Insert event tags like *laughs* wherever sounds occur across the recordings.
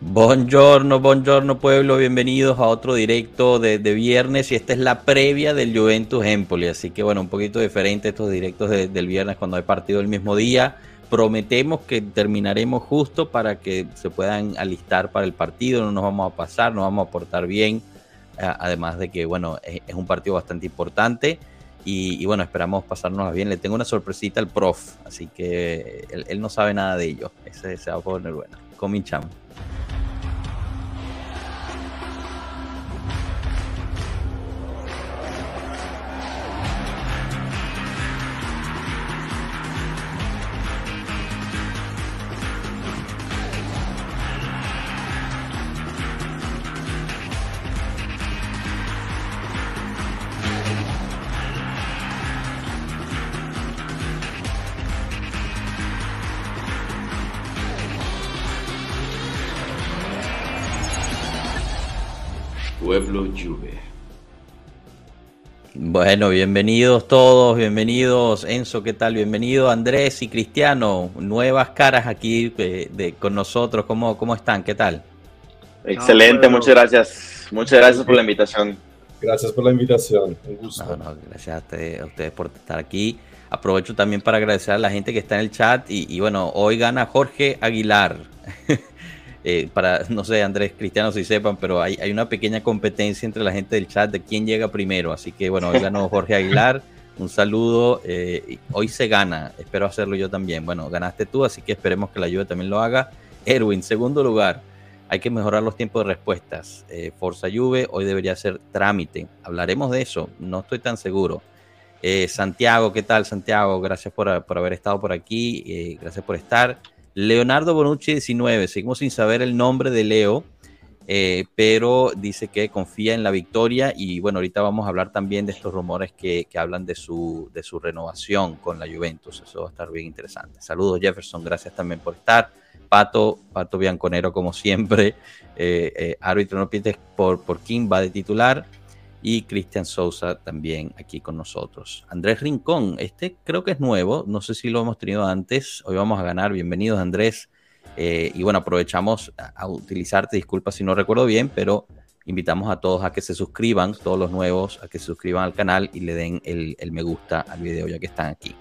Buongiorno, buongiorno pueblo, bienvenidos a otro directo de, viernes y esta es la previa del Juventus Empoli, así que bueno, un poquito diferente estos directos del viernes cuando hay partido el mismo día. Prometemos que terminaremos justo para que se puedan alistar para el partido, no nos vamos a pasar, nos vamos a portar bien, además de que bueno, es, un partido bastante importante y, bueno, esperamos pasarnos bien. Le tengo una sorpresita al prof, así que él, no sabe nada de ello, ese se va a poner bueno. Comincham. Bueno, bienvenidos todos, bienvenidos Enzo, ¿qué tal? Bienvenido Andrés y Cristiano, nuevas caras aquí eh, con nosotros, ¿Cómo, ¿cómo están? ¿Qué tal? Excelente, muchas gracias, muchas gracias por la invitación. Gracias por la invitación, un gusto. gracias a ustedes, por estar aquí. Aprovecho también para agradecer a la gente que está en el chat y, y bueno, hoy gana Jorge Aguilar. *laughs* Eh, para, *laughs* no sé, Andrés, Cristiano, si sepan, pero hay, hay, una pequeña competencia entre la gente del chat de quién llega primero. Así que bueno, hoy ganó Jorge Aguilar. *laughs* Un saludo. Eh, hoy se gana. Espero hacerlo yo también. Bueno, ganaste tú, así que esperemos que la ayuda también lo haga. Erwin, segundo lugar. Hay que mejorar los tiempos de respuestas. Eh, Forza Juve, hoy debería ser trámite. Hablaremos de eso. No estoy tan seguro. Santiago, ¿qué tal, Santiago? Gracias por, por haber estado por aquí. gracias por estar. Leonardo Bonucci 19, seguimos sin saber el nombre de Leo, eh, pero dice que confía en la victoria y bueno, ahorita vamos a hablar también de estos rumores que, hablan de su, de su renovación con la Juventus, eso va a estar bien interesante. Saludos Jefferson, gracias también por estar. Pato, Pato Bianconero como siempre, *laughs* eh, eh, árbitro no pides por, por King va de titular y Cristian Sousa también aquí con nosotros. Andrés Rincón, este creo que es nuevo, no sé si lo hemos tenido antes, hoy vamos a ganar, bienvenidos Andrés. Eh, y bueno, aprovechamos a, utilizarte, disculpa si no recuerdo bien, pero invitamos a todos a que se suscriban, todos los nuevos, a que se suscriban al canal y le den el, el me gusta al video ya que están aquí.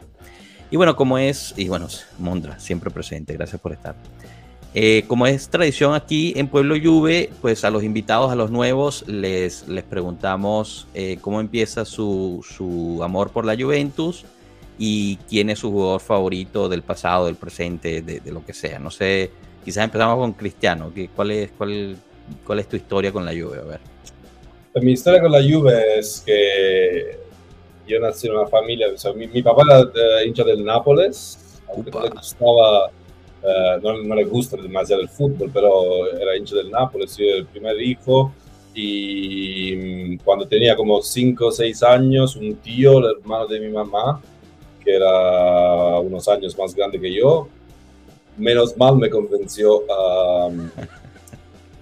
Y bueno, como es, y bueno, Mondra, siempre presente, gracias por estar. Eh, como es tradición aquí en Pueblo Juve, pues a los invitados, a los nuevos, les, les preguntamos eh, cómo empieza su, su, amor por la Juventus y quién es su jugador favorito del pasado, del presente, de, lo que sea. No sé, quizás empezamos con Cristiano. ¿Cuál es, cuál, cuál es tu historia con la Juve? A ver. Mi historia con la Juve es que yo nací en una familia, o sea, mi, papá era hincha del Nápoles, aunque le gustaba eh, no, no, le gusta demasiado el fútbol, pero era hincha del Nápoles, soy el primer hijo. Y mm, cuando tenía como 5 o 6 años, un tío, el hermano de mi mamá, que era unos años más grande que yo, menos mal me convenció a,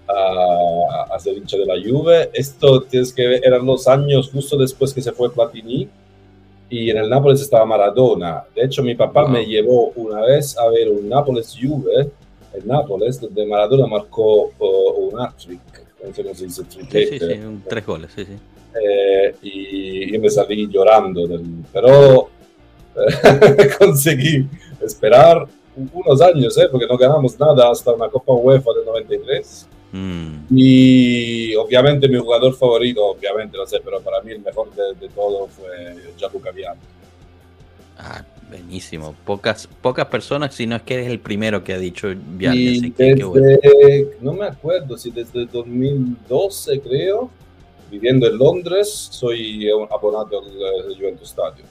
a, a ser hincha de la Juve. Esto tienes que ver, eran los años justo después que se fue Platini y en el Nápoles estaba Maradona. De hecho, mi papá me llevó una vez a ver un Nápoles-Juve, el Nápoles, donde Maradona marcó uh, un hat-trick, no sé cómo se dice, Sí, sí, sí, tres goles, sí, sí. Eh, y yo me salí llorando, pero eh, *laughs* conseguí esperar unos años, ¿eh? porque no ganamos nada hasta una Copa UEFA del 93. Mm. Y obviamente mi jugador favorito, obviamente no sé, pero para mí el mejor de, todo fue Gianluca Vialli. Ah, buenísimo. Pocas, pocas personas, si no es que eres el primero que ha dicho Vialli. Desde, No me acuerdo si desde 2012 creo, viviendo en Londres, soy abonado al Juventus Stadium.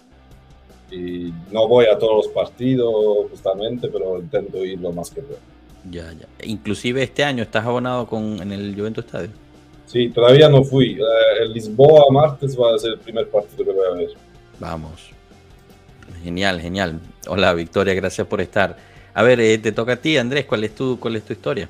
Y no voy a todos los partidos justamente, pero intento ir lo más que puedo. Ya, ya. Inclusive este año estás abonado con, en el Juventus Estadio. Sí, todavía no fui. Eh, el Lisboa martes va a ser el primer partido que voy a ver. Vamos. Genial, genial. Hola Victoria, gracias por estar. A ver, eh, te toca a ti, Andrés, ¿cuál es tu, cuál es tu historia?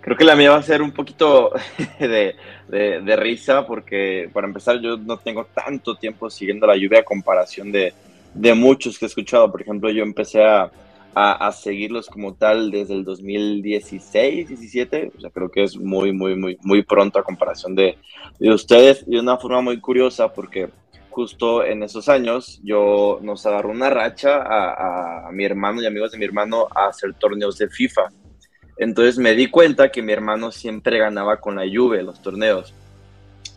Creo que la mía va a ser un poquito *laughs* de, de, risa porque para empezar yo no tengo tanto tiempo siguiendo la lluvia a comparación de, de muchos que he escuchado. Por ejemplo, yo empecé a, a, seguirlos como tal desde el 2016, 17. O sea, creo que es muy, muy, muy, muy pronto a comparación de, de ustedes y de una forma muy curiosa porque justo en esos años yo nos agarró una racha a, a, mi hermano y amigos de mi hermano a hacer torneos de FIFA. Entonces me di cuenta que mi hermano siempre ganaba con la Juve los torneos.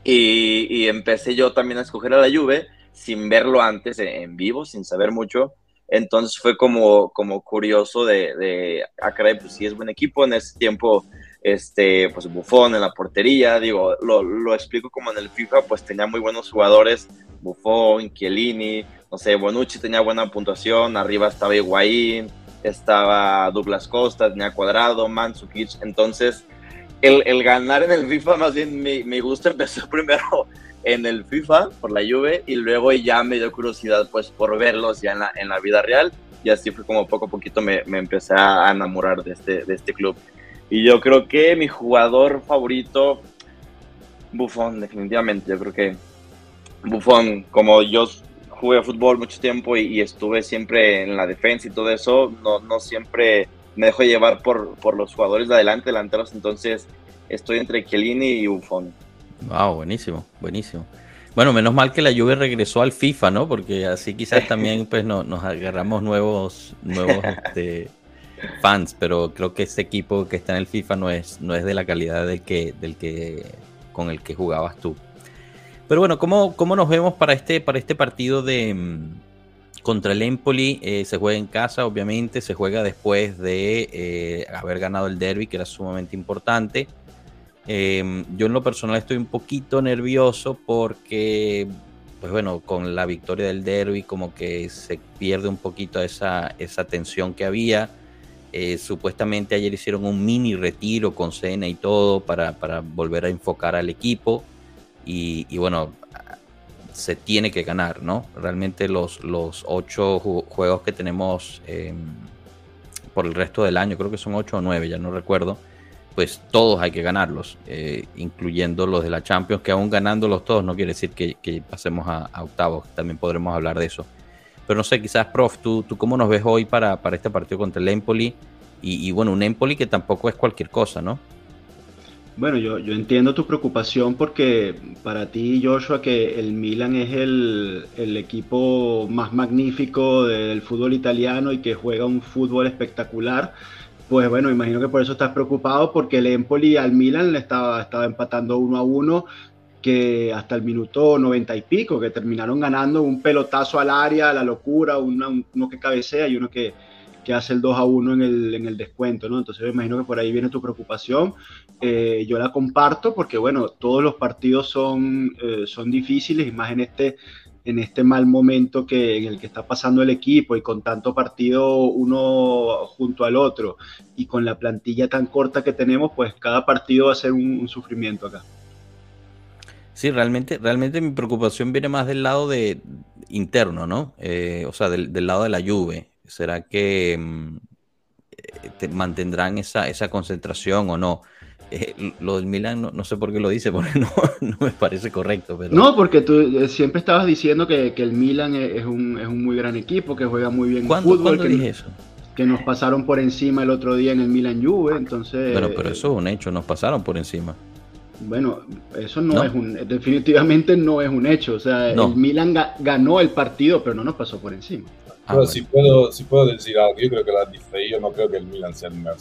Y, y empecé yo también a escoger a la Juve sin verlo antes en vivo, sin saber mucho. Entonces fue como, como curioso de, de ah, pues es buen equipo. En ese tiempo, este, pues Buffon en la portería, digo, lo, lo, explico como en el FIFA, pues tenía muy buenos jugadores, Buffon, Chiellini, no sé, Bonucci tenía buena puntuación, arriba estaba Higuaín, estaba Douglas Costa, tenía Cuadrado, Mandzukic, entonces el, el, ganar en el FIFA, más bien mi, mi gusto *laughs* empezó primero en el FIFA por la Juve y luego ya me dio curiosidad pues por verlos ya en la, en la vida real y así fue como poco a poquito me, me, empecé a enamorar de este, de este club. Y yo creo que mi jugador favorito, Buffon, definitivamente, yo creo que Buffon, como yo jugué fútbol mucho tiempo y, y, estuve siempre en la defensa y todo eso, no, no siempre me dejo llevar por, por los jugadores de adelante, delanteros, entonces estoy entre Chiellini y Buffon. Wow, buenísimo, buenísimo. Bueno, menos mal que la Juve regresó al FIFA, ¿no? Porque así quizás también pues no, nos agarramos nuevos, nuevos *laughs* este, fans, pero creo que ese equipo que está en el FIFA no es, no es de la calidad del que, del que con el que jugabas tú. Pero bueno, ¿cómo, cómo nos vemos para este, para este partido de mm, contra el Empoli? Eh, se juega en casa, obviamente, se juega después de eh, haber ganado el derby, que era sumamente importante. Eh, yo en lo personal estoy un poquito nervioso porque, pues bueno, con la victoria del derby como que se pierde un poquito esa, esa tensión que había. Eh, supuestamente ayer hicieron un mini retiro con Cena y todo para, para volver a enfocar al equipo. Y, bueno, se tiene que ganar, ¿no? Realmente los, los ocho juegos que tenemos eh, por el resto del año, creo que son ocho o nueve, ya no recuerdo pues todos hay que ganarlos, eh, incluyendo los de la Champions, que aún ganándolos todos no quiere decir que, pasemos a, octavos, también podremos hablar de eso. Pero no sé, quizás, prof, ¿tú, tú cómo nos ves hoy para, para este partido contra el Empoli? Y, bueno, un Empoli que tampoco es cualquier cosa, ¿no? Bueno, yo, yo entiendo tu preocupación porque para ti, Joshua, que el Milan es el, el equipo más magnífico del fútbol italiano y que juega un fútbol espectacular pues bueno, imagino que por eso estás preocupado, porque el Empoli al Milan le estaba, estaba empatando uno a uno, que hasta el minuto noventa y pico, que terminaron ganando un pelotazo al área, la locura, uno, uno que cabecea y uno que, que hace el 2 a 1 en el, en el descuento, ¿no? Entonces me imagino que por ahí viene tu preocupación. Eh, yo la comparto porque, bueno, todos los partidos son, eh, son difíciles y más en este en este mal momento que, en el que está pasando el equipo y con tanto partido uno junto al otro y con la plantilla tan corta que tenemos, pues cada partido va a ser un, sufrimiento acá. Sí, realmente, realmente mi preocupación viene más del lado de interno, ¿no? Eh, o sea, del, del, lado de la Juve. ¿Será que mm, eh, mantendrán esa, esa concentración o no? Eh, lo del Milan no, sé por qué lo dice, *laughs* porque no, no, me parece correcto. Pero... No, porque tú eh, siempre estabas diciendo que, que el Milan es un, es un, muy gran equipo, que juega muy bien fútbol. que, dije eso? Que nos pasaron por encima el otro día en el Milan Juve, entonces... Bueno, pero eso es un hecho, nos pasaron por encima. Bueno, eso no, es un, definitivamente no es un hecho. O sea, el Milan ganó el partido, pero no nos pasó por encima. Ah, bueno. si, puedo, si puedo decir algo, yo creo que la yo no creo que el Milan sea el mejor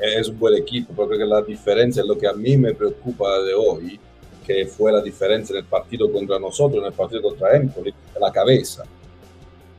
es un buen equipo, pero creo que la diferencia es lo que a mí me preocupa de hoy, que fue la diferencia en el partido contra nosotros, en el partido contra Empoli, la cabeza.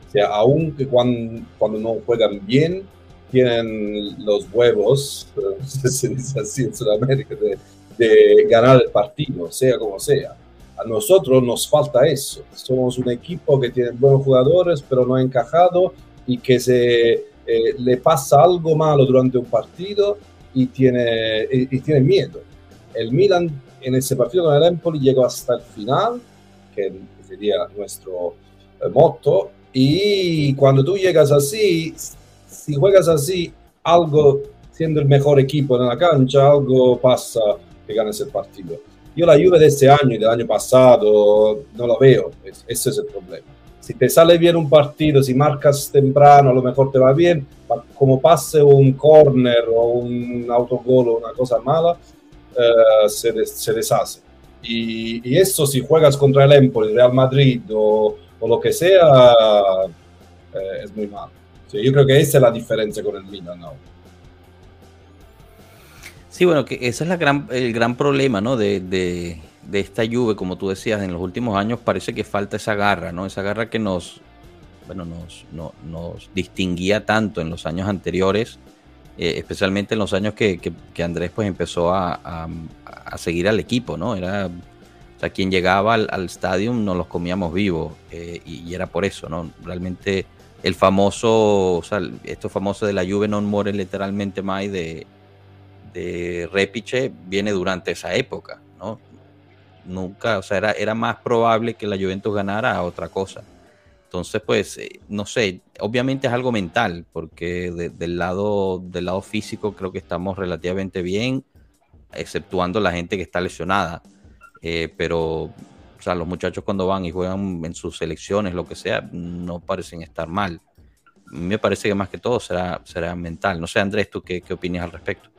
O sea, aunque cuando, cuando no juegan bien, tienen los huevos, *laughs* se dice así en Sudamérica, de, de ganar el partido, sea como sea. A nosotros nos falta eso. Somos un equipo que tiene buenos jugadores, pero no ha encajado y que se eh, le pasa algo malo durante un partido y tiene, y, tiene miedo. El Milan en ese partido con el Empoli llegó hasta el final, que sería nuestro eh, motto, y cuando tú llegas así, si juegas así, algo, siendo el mejor equipo en la cancha, algo pasa que ganes el partido. Yo la Juve de este año y del año pasado no la veo, ese es el problema si te sale bien un partido, si marcas temprano, a lo mejor te va bien, como pase un corner o un autogol o una cosa mala, eh, se, se, deshace. Y, y, eso si juegas contra el Empoli, Real Madrid o, o lo que sea, eh, es muy malo. Sí, yo creo que esa es la diferencia con el Milan ¿no? Sí, bueno, que ese es la gran, el gran problema, ¿no? De, de, de, esta lluvia, como tú decías, en los últimos años parece que falta esa garra, ¿no? Esa garra que nos, bueno, nos, no, nos distinguía tanto en los años anteriores, eh, especialmente en los años que, que, que Andrés pues empezó a, a, a, seguir al equipo, ¿no? Era, o sea, quien llegaba al, al estadio nos los comíamos vivos eh, y, era por eso, ¿no? Realmente el famoso, o sea, esto famoso de la Juve non muere literalmente más de de Repiche viene durante esa época, ¿no? Nunca, o sea, era, era más probable que la Juventus ganara otra cosa. Entonces, pues, eh, no sé, obviamente es algo mental, porque de, del, lado, del lado físico creo que estamos relativamente bien, exceptuando la gente que está lesionada. Eh, pero, o sea, los muchachos cuando van y juegan en sus selecciones, lo que sea, no parecen estar mal. Me parece que más que todo será, será mental. No sé, Andrés, ¿tú qué, qué opinas al respecto?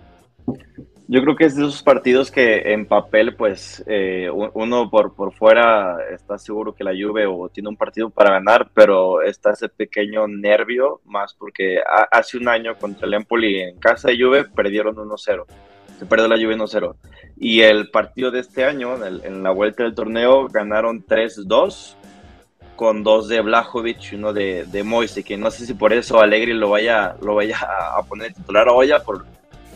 Yo creo que es de esos partidos que en papel, pues eh, uno por, por fuera está seguro que la Juve o tiene un partido para ganar, pero está ese pequeño nervio, más porque a, hace un año contra el Empoli en casa de Juve perdieron 1-0. Se perdió la Juve 1-0. Y el partido de este año, en, el, en la vuelta del torneo, ganaron 3-2 con dos de Blajovic y uno de, de Moise, que no sé si por eso Alegri lo vaya, lo vaya a poner titular Olla por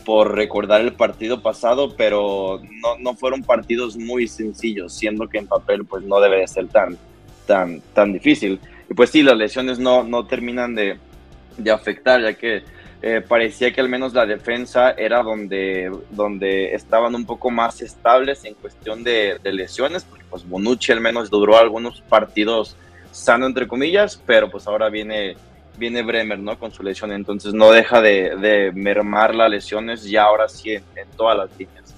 por recordar el partido pasado, pero no, no, fueron partidos muy sencillos, siendo que en papel pues no debe de ser tan, tan, tan difícil. Y pues sí, las lesiones no, no terminan de, de afectar, ya que eh, parecía que al menos la defensa era donde, donde estaban un poco más estables en cuestión de, de lesiones, porque pues Bonucci al menos duró algunos partidos sano entre comillas, pero pues ahora viene viene Bremer, ¿no? Con su lesión, entonces no deja de, de mermar las lesiones ya ahora sí en, en, todas las líneas.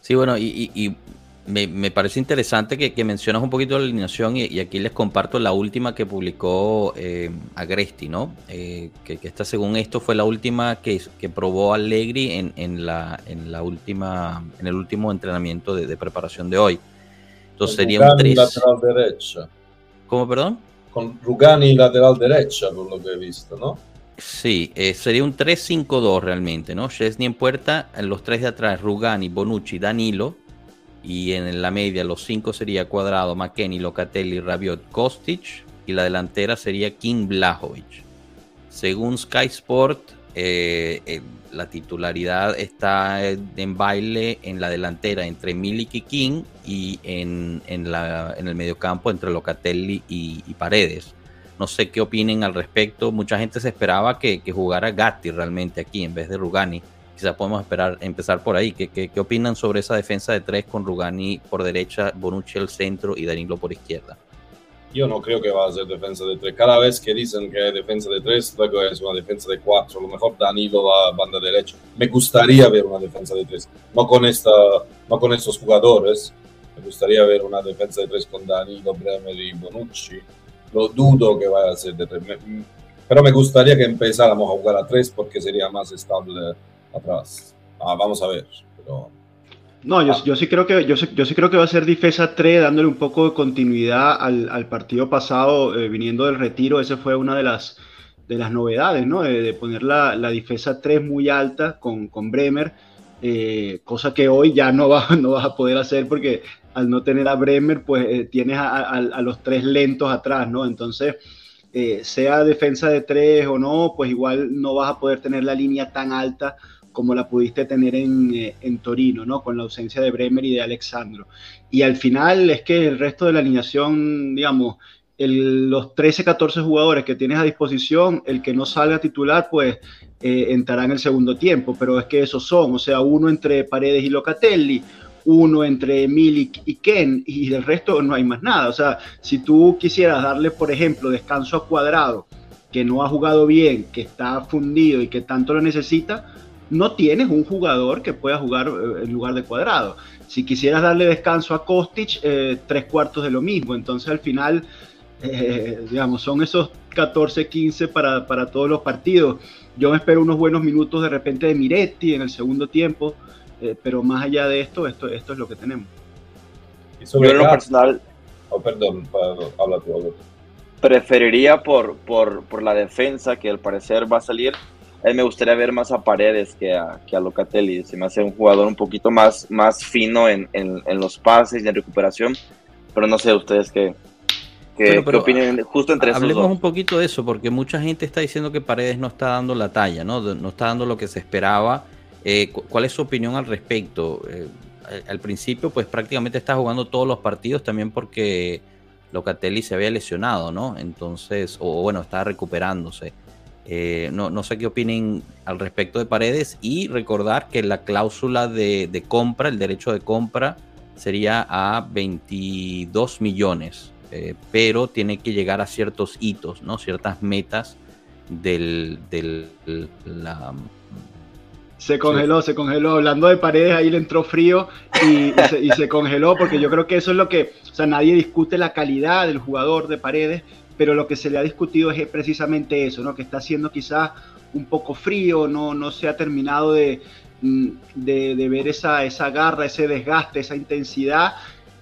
Sí, bueno, y, y, y me, me, parece interesante que, que, mencionas un poquito la alineación y, y, aquí les comparto la última que publicó eh, Agresti, ¿no? Eh, que, que, esta según esto fue la última que, que probó Allegri en, en, la, en la última, en el último entrenamiento de, de preparación de hoy. Entonces sería un 3. ¿Cómo, perdón? Con Rugani lateral derecha, por lo que he visto, ¿no? Sí, eh, sería un 3-5-2 realmente, ¿no? Chesney en puerta, los tres de atrás, Rugani, Bonucci, Danilo. Y en la media, los cinco sería Cuadrado, McKenny, Locatelli, Rabiot, Kostic. Y la delantera sería King Blajovic. Según Sky Sport, eh, eh, la titularidad está en baile en la delantera entre Milik y King y en, en, la, en el mediocampo entre Locatelli y, Paredes. No sé qué opinen al respecto. Mucha gente se esperaba que, que jugara Gatti realmente aquí en vez de Rugani. Quizás podemos esperar, empezar por ahí. ¿Qué, ¿Qué, qué, opinan sobre esa defensa de tres con Rugani por derecha, Bonucci al centro y Danilo por izquierda? Yo no creo que va a ser defensa de tres. Cada vez que dicen que defensa de tres, luego es una defensa de cuatro. A lo mejor Danilo va a banda derecha. Me gustaría ver una defensa de tres. No con, esta, no con estos jugadores. Me gustaría ver una defensa de tres con Danilo, Bremer y Bonucci. Lo dudo que vaya a ser de tres. Me, pero me gustaría que empezáramos a jugar a tres porque sería más estable atrás. Ah, vamos a ver. Pero no, yo, sí creo que, yo, sí creo que va a ser defensa 3, dándole un poco de continuidad al, partido pasado, eh, viniendo del retiro. Esa fue una de las, de las novedades, ¿no? De, de poner la, la, defensa 3 muy alta con, con Bremer, eh, cosa que hoy ya no, va, *laughs* no vas a poder hacer porque al no tener a Bremer, pues eh, tienes a, los tres lentos atrás, ¿no? Entonces, eh, sea defensa de 3 o no, pues igual no vas a poder tener la línea tan alta como la pudiste tener en, eh, en, Torino, ¿no? Con la ausencia de Bremer y de Alexandro. Y al final es que el resto de la alineación, digamos, los 13, 14 jugadores que tienes a disposición, el que no salga titular, pues eh, entrará en el segundo tiempo, pero es que esos son, o sea, uno entre Paredes y Locatelli, uno entre Milik y Ken, y del resto no hay más nada. O sea, si tú quisieras darle, por ejemplo, descanso a Cuadrado, que no ha jugado bien, que está fundido y que tanto lo necesita, no tienes un jugador que pueda jugar eh, en lugar de cuadrado. Si quisieras darle descanso a Kostic, eh, tres cuartos de lo mismo. Entonces al final, eh, digamos, son esos 14, 15 para, para, todos los partidos. Yo me espero unos buenos minutos de repente de Miretti en el segundo tiempo, pero más allá de esto, esto, esto es lo que tenemos. Y sobre lo personal... Oh, perdón, habla tú, Preferiría por, por, por la defensa que al parecer va a salir a mí me gustaría ver más a Paredes que a, que a Locatelli. Se me hace un jugador un poquito más, más fino en, en, los pases y en recuperación. Pero no sé ustedes qué, qué, opinan justo entre esos Hablemos un poquito de eso, porque mucha gente está diciendo que Paredes no está dando la talla, no, no está dando lo que se esperaba. Eh, ¿Cuál es su opinión al respecto? Eh, al principio, pues prácticamente está jugando todos los partidos también porque Locatelli se había lesionado, ¿no? Entonces, o bueno, estaba recuperándose. Eh, no, sé qué opinen al respecto de Paredes y recordar que la cláusula de, compra, el derecho de compra, sería a 22 millones, eh, pero tiene que llegar a ciertos hitos, ¿no? ciertas metas del, la, se congeló, se congeló. Hablando de paredes, ahí le entró frío y, se, y, se, congeló porque yo creo que eso es lo que, o sea, nadie discute la calidad del jugador de paredes, pero lo que se le ha discutido es precisamente eso, ¿no? que está siendo quizás un poco frío, no, no se ha terminado de, mm, de, ver esa, esa garra, ese desgaste, esa intensidad.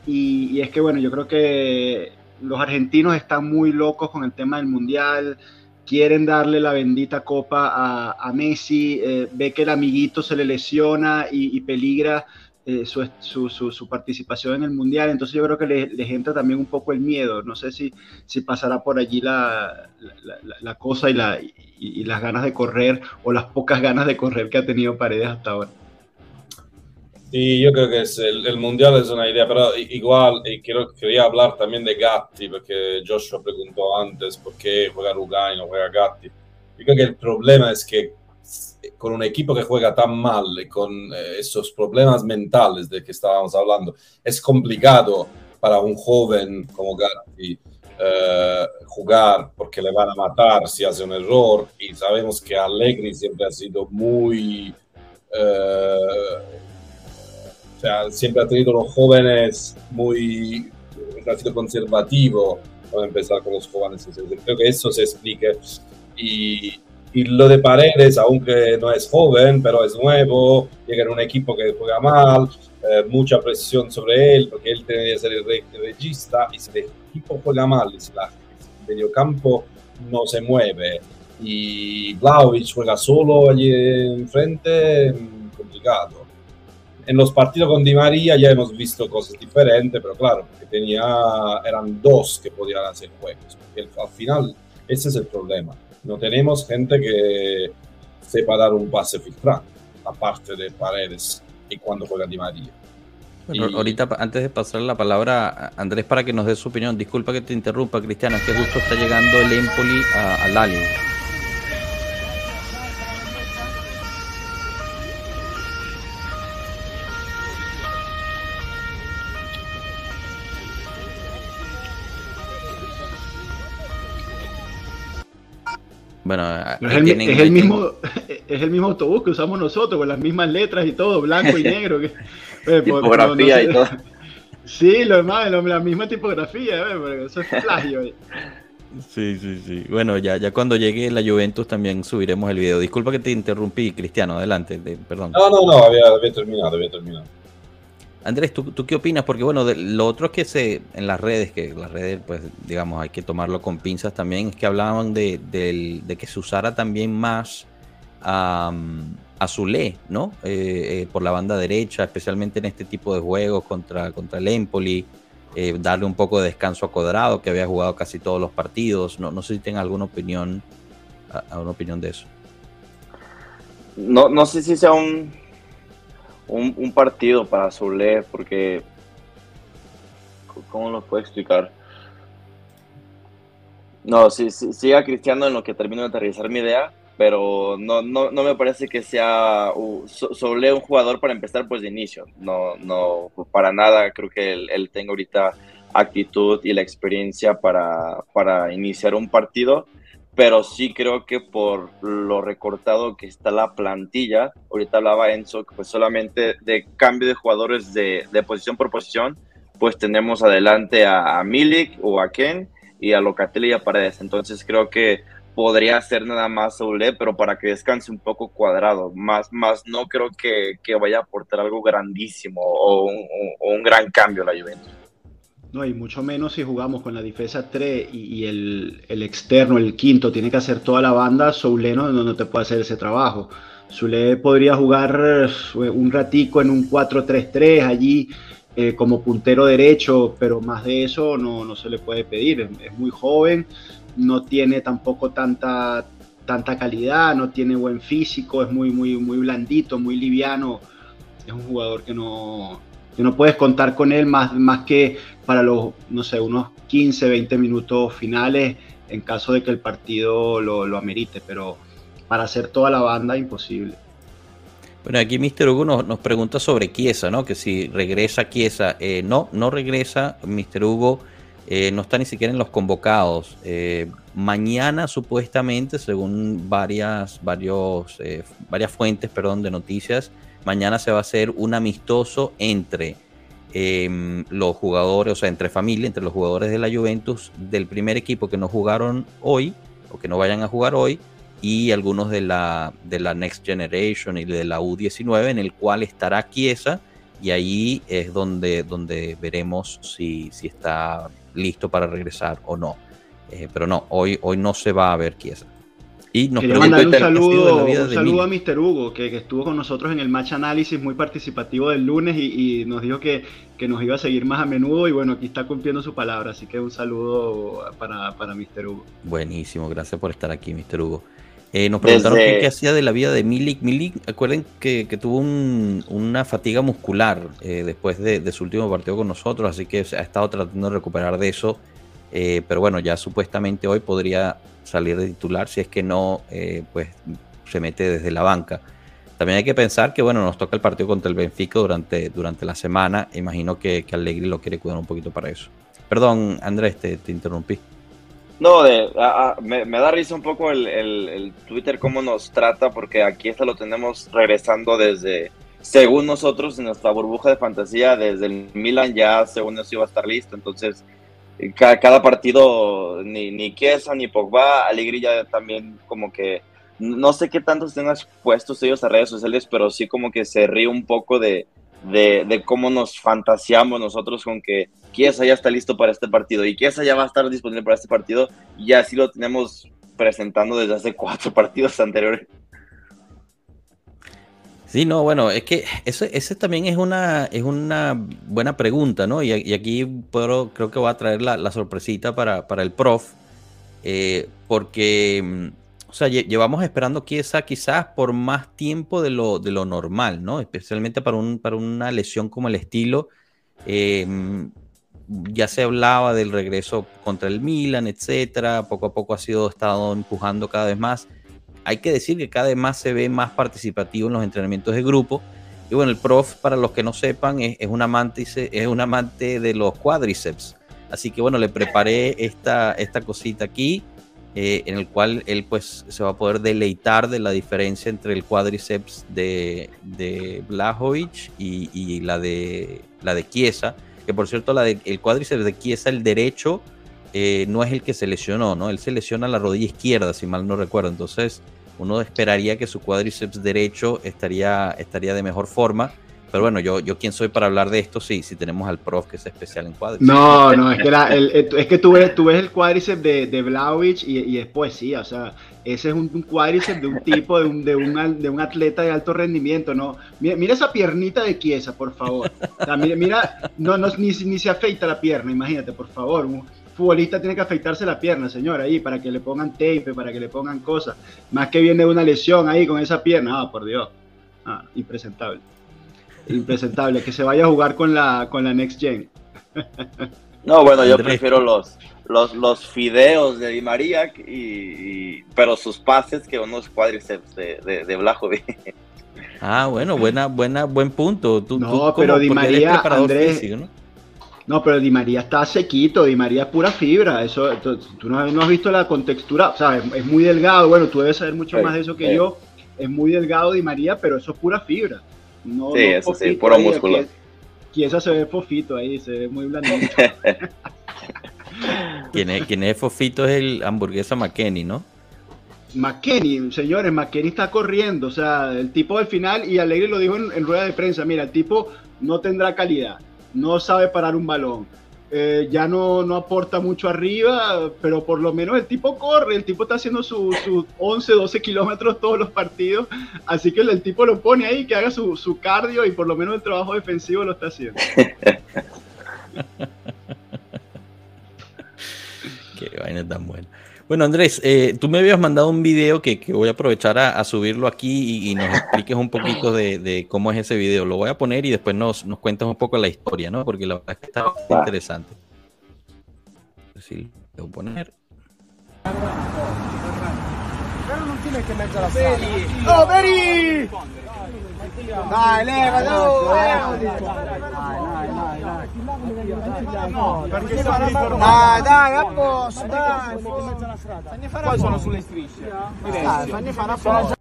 Y, es que, bueno, yo creo que los argentinos están muy locos con el tema del Mundial, quieren darle la bendita copa a, Messi, eh, ve que el amiguito se le lesiona y peligra eh, su, su, participación en el Mundial. Entonces yo creo que les, entra también un poco el miedo. No sé si, si pasará por allí la, la, cosa y, la, y, las ganas de correr o las pocas ganas de correr que ha tenido Paredes hasta ahora. Sí, yo creo que el, el, Mundial es una idea, pero igual, y quiero, quería hablar también de Gatti, porque Joshua preguntó antes por qué juega Rugani y no juega Gatti. Yo creo que el problema es que con un equipo que juega tan mal con eh, esos problemas mentales de que estábamos hablando, es complicado para un joven como Gatti eh, jugar porque le van a matar si hace un error y sabemos que Allegri siempre ha sido muy... Eh, o sea, siempre ha tenido los jóvenes muy... ha sido conservativo para empezar con los jóvenes. Creo que eso se explica y, y lo de Paredes, aunque no es joven, pero es nuevo, llega en un equipo que juega mal, eh, mucha presión sobre él, porque él tiene que ser el, regista, y si el equipo juega mal, y si el mediocampo no se mueve, y Vlaovic juega solo allí enfrente, complicado. En los partidos con Di María ya hemos visto cosas diferentes, pero claro, porque tenía, eran dos que podían hacer juegos, porque al final ese es el problema no tenemos gente que sepa dar un pase filtrado, aparte de Paredes y cuando juega Di María. ahorita, antes de pasar la palabra a Andrés para que nos dé su opinión, disculpa que te interrumpa, Cristiana, que justo está llegando el Empoli a, a Lali. Bueno, es el, mismo, *laughs* es el mismo autobús que usamos nosotros, con las mismas letras y todo, blanco y *laughs* negro. Que, eh, tipografía y todo. *laughs* Sí, lo demás, la misma tipografía, eh, eso es plagio. Sí, sí, sí. Bueno, ya, ya cuando llegue la Juventus también subiremos el video. Disculpa que te interrumpí, Cristiano, adelante, perdón. No, no, no, había, había terminado, había terminado. Andrés, ¿tú, qué opinas? Porque bueno, lo otro es que se en las redes, que las redes, pues digamos, hay que tomarlo con pinzas también, es que hablaban de, que se usara también más a, a Zule, ¿no? Eh, eh, por la banda derecha, especialmente en este tipo de juegos contra, contra el Empoli, eh, darle un poco de descanso a Cuadrado, que había jugado casi todos los partidos. No, no sé si tienen alguna opinión, alguna opinión de eso. No, no sé si sea un un, partido para Zule, porque, ¿cómo lo puedo explicar? No, sí, sí, siga Cristiano en lo que termino de aterrizar mi idea, pero no, no, no me parece que sea uh, un jugador para empezar pues de inicio. No, no, para nada creo que él, él tenga ahorita actitud y la experiencia para, para iniciar un partido pero sí creo que por lo recortado que está la plantilla, ahorita hablaba Enzo, pues solamente de cambio de jugadores de, de posición por posición, pues tenemos adelante a, Milik o a Ken y a Locatelli y a Paredes. Entonces creo que podría ser nada más Soule, pero para que descanse un poco cuadrado. Más, más no creo que, que vaya a aportar algo grandísimo o un, gran cambio la Juventus. No, y mucho menos si jugamos con la defensa 3 y, el, el, externo, el quinto, tiene que hacer toda la banda, Soule no, no te puede hacer ese trabajo. Soule podría jugar eh, un ratico en un 4-3-3 allí eh, como puntero derecho, pero más de eso no, no se le puede pedir. Es muy joven, no tiene tampoco tanta, tanta calidad, no tiene buen físico, es muy, muy, muy blandito, muy liviano. Es un jugador que no, que no puedes contar con él más, más que para los, no sé, unos 15, 20 minutos finales en caso de que el partido lo, lo amerite, pero para hacer toda la banda imposible. Bueno, aquí Mr. Hugo nos, nos, pregunta sobre Chiesa, ¿no? Que si regresa Chiesa. Eh, no, no regresa. Mr. Hugo eh, no está ni siquiera en los convocados. Eh, mañana, supuestamente, según varias, varios, varias fuentes perdón, de noticias, mañana se va a hacer un amistoso entre em, los jugadores, o sea, entre familia, entre los jugadores de la Juventus del primer equipo que no jugaron hoy o que no vayan a jugar hoy y algunos de la, de la Next Generation y de la U19 en el cual estará Chiesa y ahí es donde, donde veremos si, si está listo para regresar o no. Eh, pero no, hoy, hoy no se va a ver Chiesa. Y nos Quería mandar un saludo, un saludo a Mr. Hugo, que, estuvo con nosotros en el match análisis muy participativo del lunes y, nos dijo que, nos iba a seguir más a menudo y bueno, aquí está cumpliendo su palabra, así que un saludo para, para Mr. Hugo. Buenísimo, gracias por estar aquí, Mr. Hugo. Eh, nos preguntaron qué, hacía de la vida de Milik. Milik, acuerden que, tuvo una fatiga muscular eh, después de, su último partido con nosotros, así que ha estado tratando de recuperar de eso. Eh, pero bueno, ya supuestamente hoy podría salir de titular si es que no, eh, pues se mete desde la banca. También hay que pensar que, bueno, nos toca el partido contra el Benfica durante, durante la semana. Imagino que, que Allegri lo quiere cuidar un poquito para eso. Perdón, Andrés, te, interrumpí. No, de, me, da risa un poco el, el, Twitter cómo nos trata, porque aquí esto lo tenemos regresando desde, según nosotros, en nuestra burbuja de fantasía, desde el Milan ya según eso iba a estar listo. Entonces, cada, partido, ni, ni ni Pogba, Alegría también como que, no sé qué tanto estén expuestos ellos a redes sociales, pero sí como que se ríe un poco de, de, cómo nos fantaseamos nosotros con que Kiesa ya está listo para este partido y Kiesa ya va a estar disponible para este partido y así lo tenemos presentando desde hace cuatro *laughs* partidos anteriores. Sí, no, bueno, es que ese, también es una, es una buena pregunta, ¿no? Y, aquí puedo, creo que voy a traer la, sorpresita para, para, el prof, eh, porque, mm, o sea, llevamos esperando Kiesa quizás por más tiempo de lo, de lo normal, ¿no? Especialmente para, un, para una lesión como el estilo. Eh, mm, ya se hablaba del regreso contra el Milan, etcétera. Poco a poco ha sido estado empujando cada vez más hay que decir que cada vez más se ve más participativo en los entrenamientos de grupo. Y bueno, el prof, para los que no sepan, es, un, amante, es un amante de los cuádriceps. Así que bueno, le preparé esta, esta cosita aquí, eh, en el cual él pues se va a poder deleitar de la diferencia entre el cuádriceps de, de y, la de la de Chiesa. Que por cierto, la de, el cuádriceps de Chiesa, el derecho, eh, no es el que se lesionó, ¿no? Él se lesiona la rodilla izquierda, si mal no recuerdo. Entonces, uno esperaría que su cuádriceps derecho estaría, estaría de mejor forma. Pero bueno, yo, yo quién soy para hablar de esto, sí, si tenemos al prof que es especial en cuádriceps. No, no, es que, es que tú, ves, tú ves el cuádriceps de, de Blauwich y, y, es poesía, o sea, ese es un, cuádriceps de un tipo, de un, de, un, de un atleta de alto rendimiento, ¿no? Mira, esa piernita de Chiesa, por favor. mira, no, no, ni, ni se afeita la pierna, imagínate, por favor futbolista tiene que afeitarse la pierna, señor, ahí, para que le pongan tape, para que le pongan cosas. Más que viene una lesión ahí con esa pierna, ah, por Dios. Ah, impresentable. Impresentable, que se vaya a jugar con la, con la Next Gen. No, bueno, yo prefiero los, los, los fideos de Di María, y, pero sus pases que unos cuádriceps de, de, de Ah, bueno, buena, buena, buen punto. no, pero Di María, Andrés, ¿no? No, pero Di María está sequito, Di María es pura fibra. Eso, tú no, has visto la contextura, o sea, es, muy delgado. Bueno, tú debes saber mucho más de eso que yo. Es muy delgado Di María, pero eso es pura fibra. No, sí, eso sí, puro músculo. Chiesa se ve fofito ahí, se ve muy blandito. *laughs* quien, es, quien es fofito es el hamburguesa McKenny, ¿no? McKenny, señores, McKenny está corriendo, o sea, el tipo al final, y Alegre lo dijo en, rueda de prensa, mira, el tipo no tendrá calidad, no sabe parar un balón, eh, ya no, no aporta mucho arriba, pero por lo menos el tipo corre, el tipo está haciendo sus 11, 12 kilómetros todos los partidos, así que el, tipo lo pone ahí, que haga su, su cardio y por lo menos el trabajo defensivo lo está haciendo. *laughs* Qué vaina tan buena. Bueno, Andrés, eh, tú me habías mandado un video que, voy a aprovechar a, subirlo aquí y, nos expliques un poquito de, cómo es ese video. Lo voy a poner y después nos, nos cuentas un poco la historia, ¿no? Porque la verdad es que está bastante interesante. Sí, lo voy a poner. ¡Oh, Beri! Dai, perché dai, dai, a posto, dai. Poi sono sulle strisce. Dai, fanni fare a posto.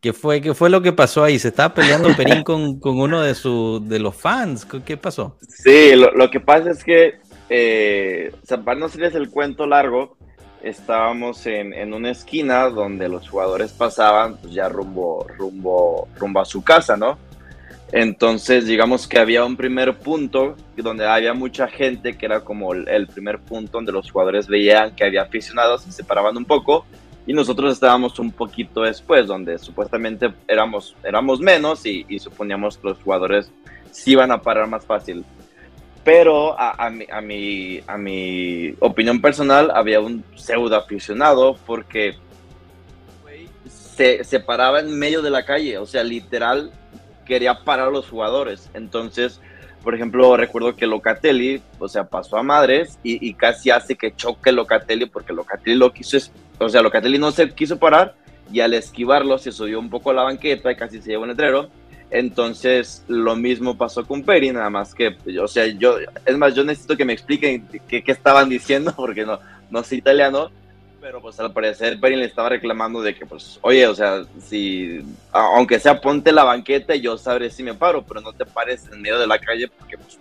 ¿Qué fue, ¿Qué fue lo que pasó ahí? ¿Se estaba peleando Perín con, con uno de, su, de los fans? ¿Qué pasó? Sí, lo, lo que pasa es que, eh, o sea, para no hacerles el cuento largo, estábamos en, en, una esquina donde los jugadores pasaban pues ya rumbo, rumbo, rumbo a su casa, ¿no? Entonces, digamos que había un primer punto donde había mucha gente, que era como el, primer punto donde los jugadores veían que había aficionados, se separaban un poco, y nosotros estábamos un poquito después, donde supuestamente éramos, éramos menos y, y suponíamos que los jugadores sí iban a parar más fácil. Pero a, a, mi, a, mi, a mi opinión personal había un pseudo aficionado porque se, se paraba en medio de la calle, o sea, literal quería parar a los jugadores. Entonces, por ejemplo, recuerdo que Locatelli, o sea, pasó a madres y, y, casi hace que choque Locatelli porque Locatelli lo quiso, o sea, Locatelli no se quiso parar y al esquivarlo se subió un poco a la banqueta y casi se llevó un letrero entonces, lo mismo pasó con Peri, nada más que, o sea, yo, es más, yo necesito que me expliquen qué, estaban diciendo, *laughs* porque no, no sé italiano, pero pues al parecer Peri le estaba reclamando de que, pues, oye, o sea, si, aunque sea ponte la banqueta, yo sabré si me paro, pero no te pares en medio de la calle porque, pues,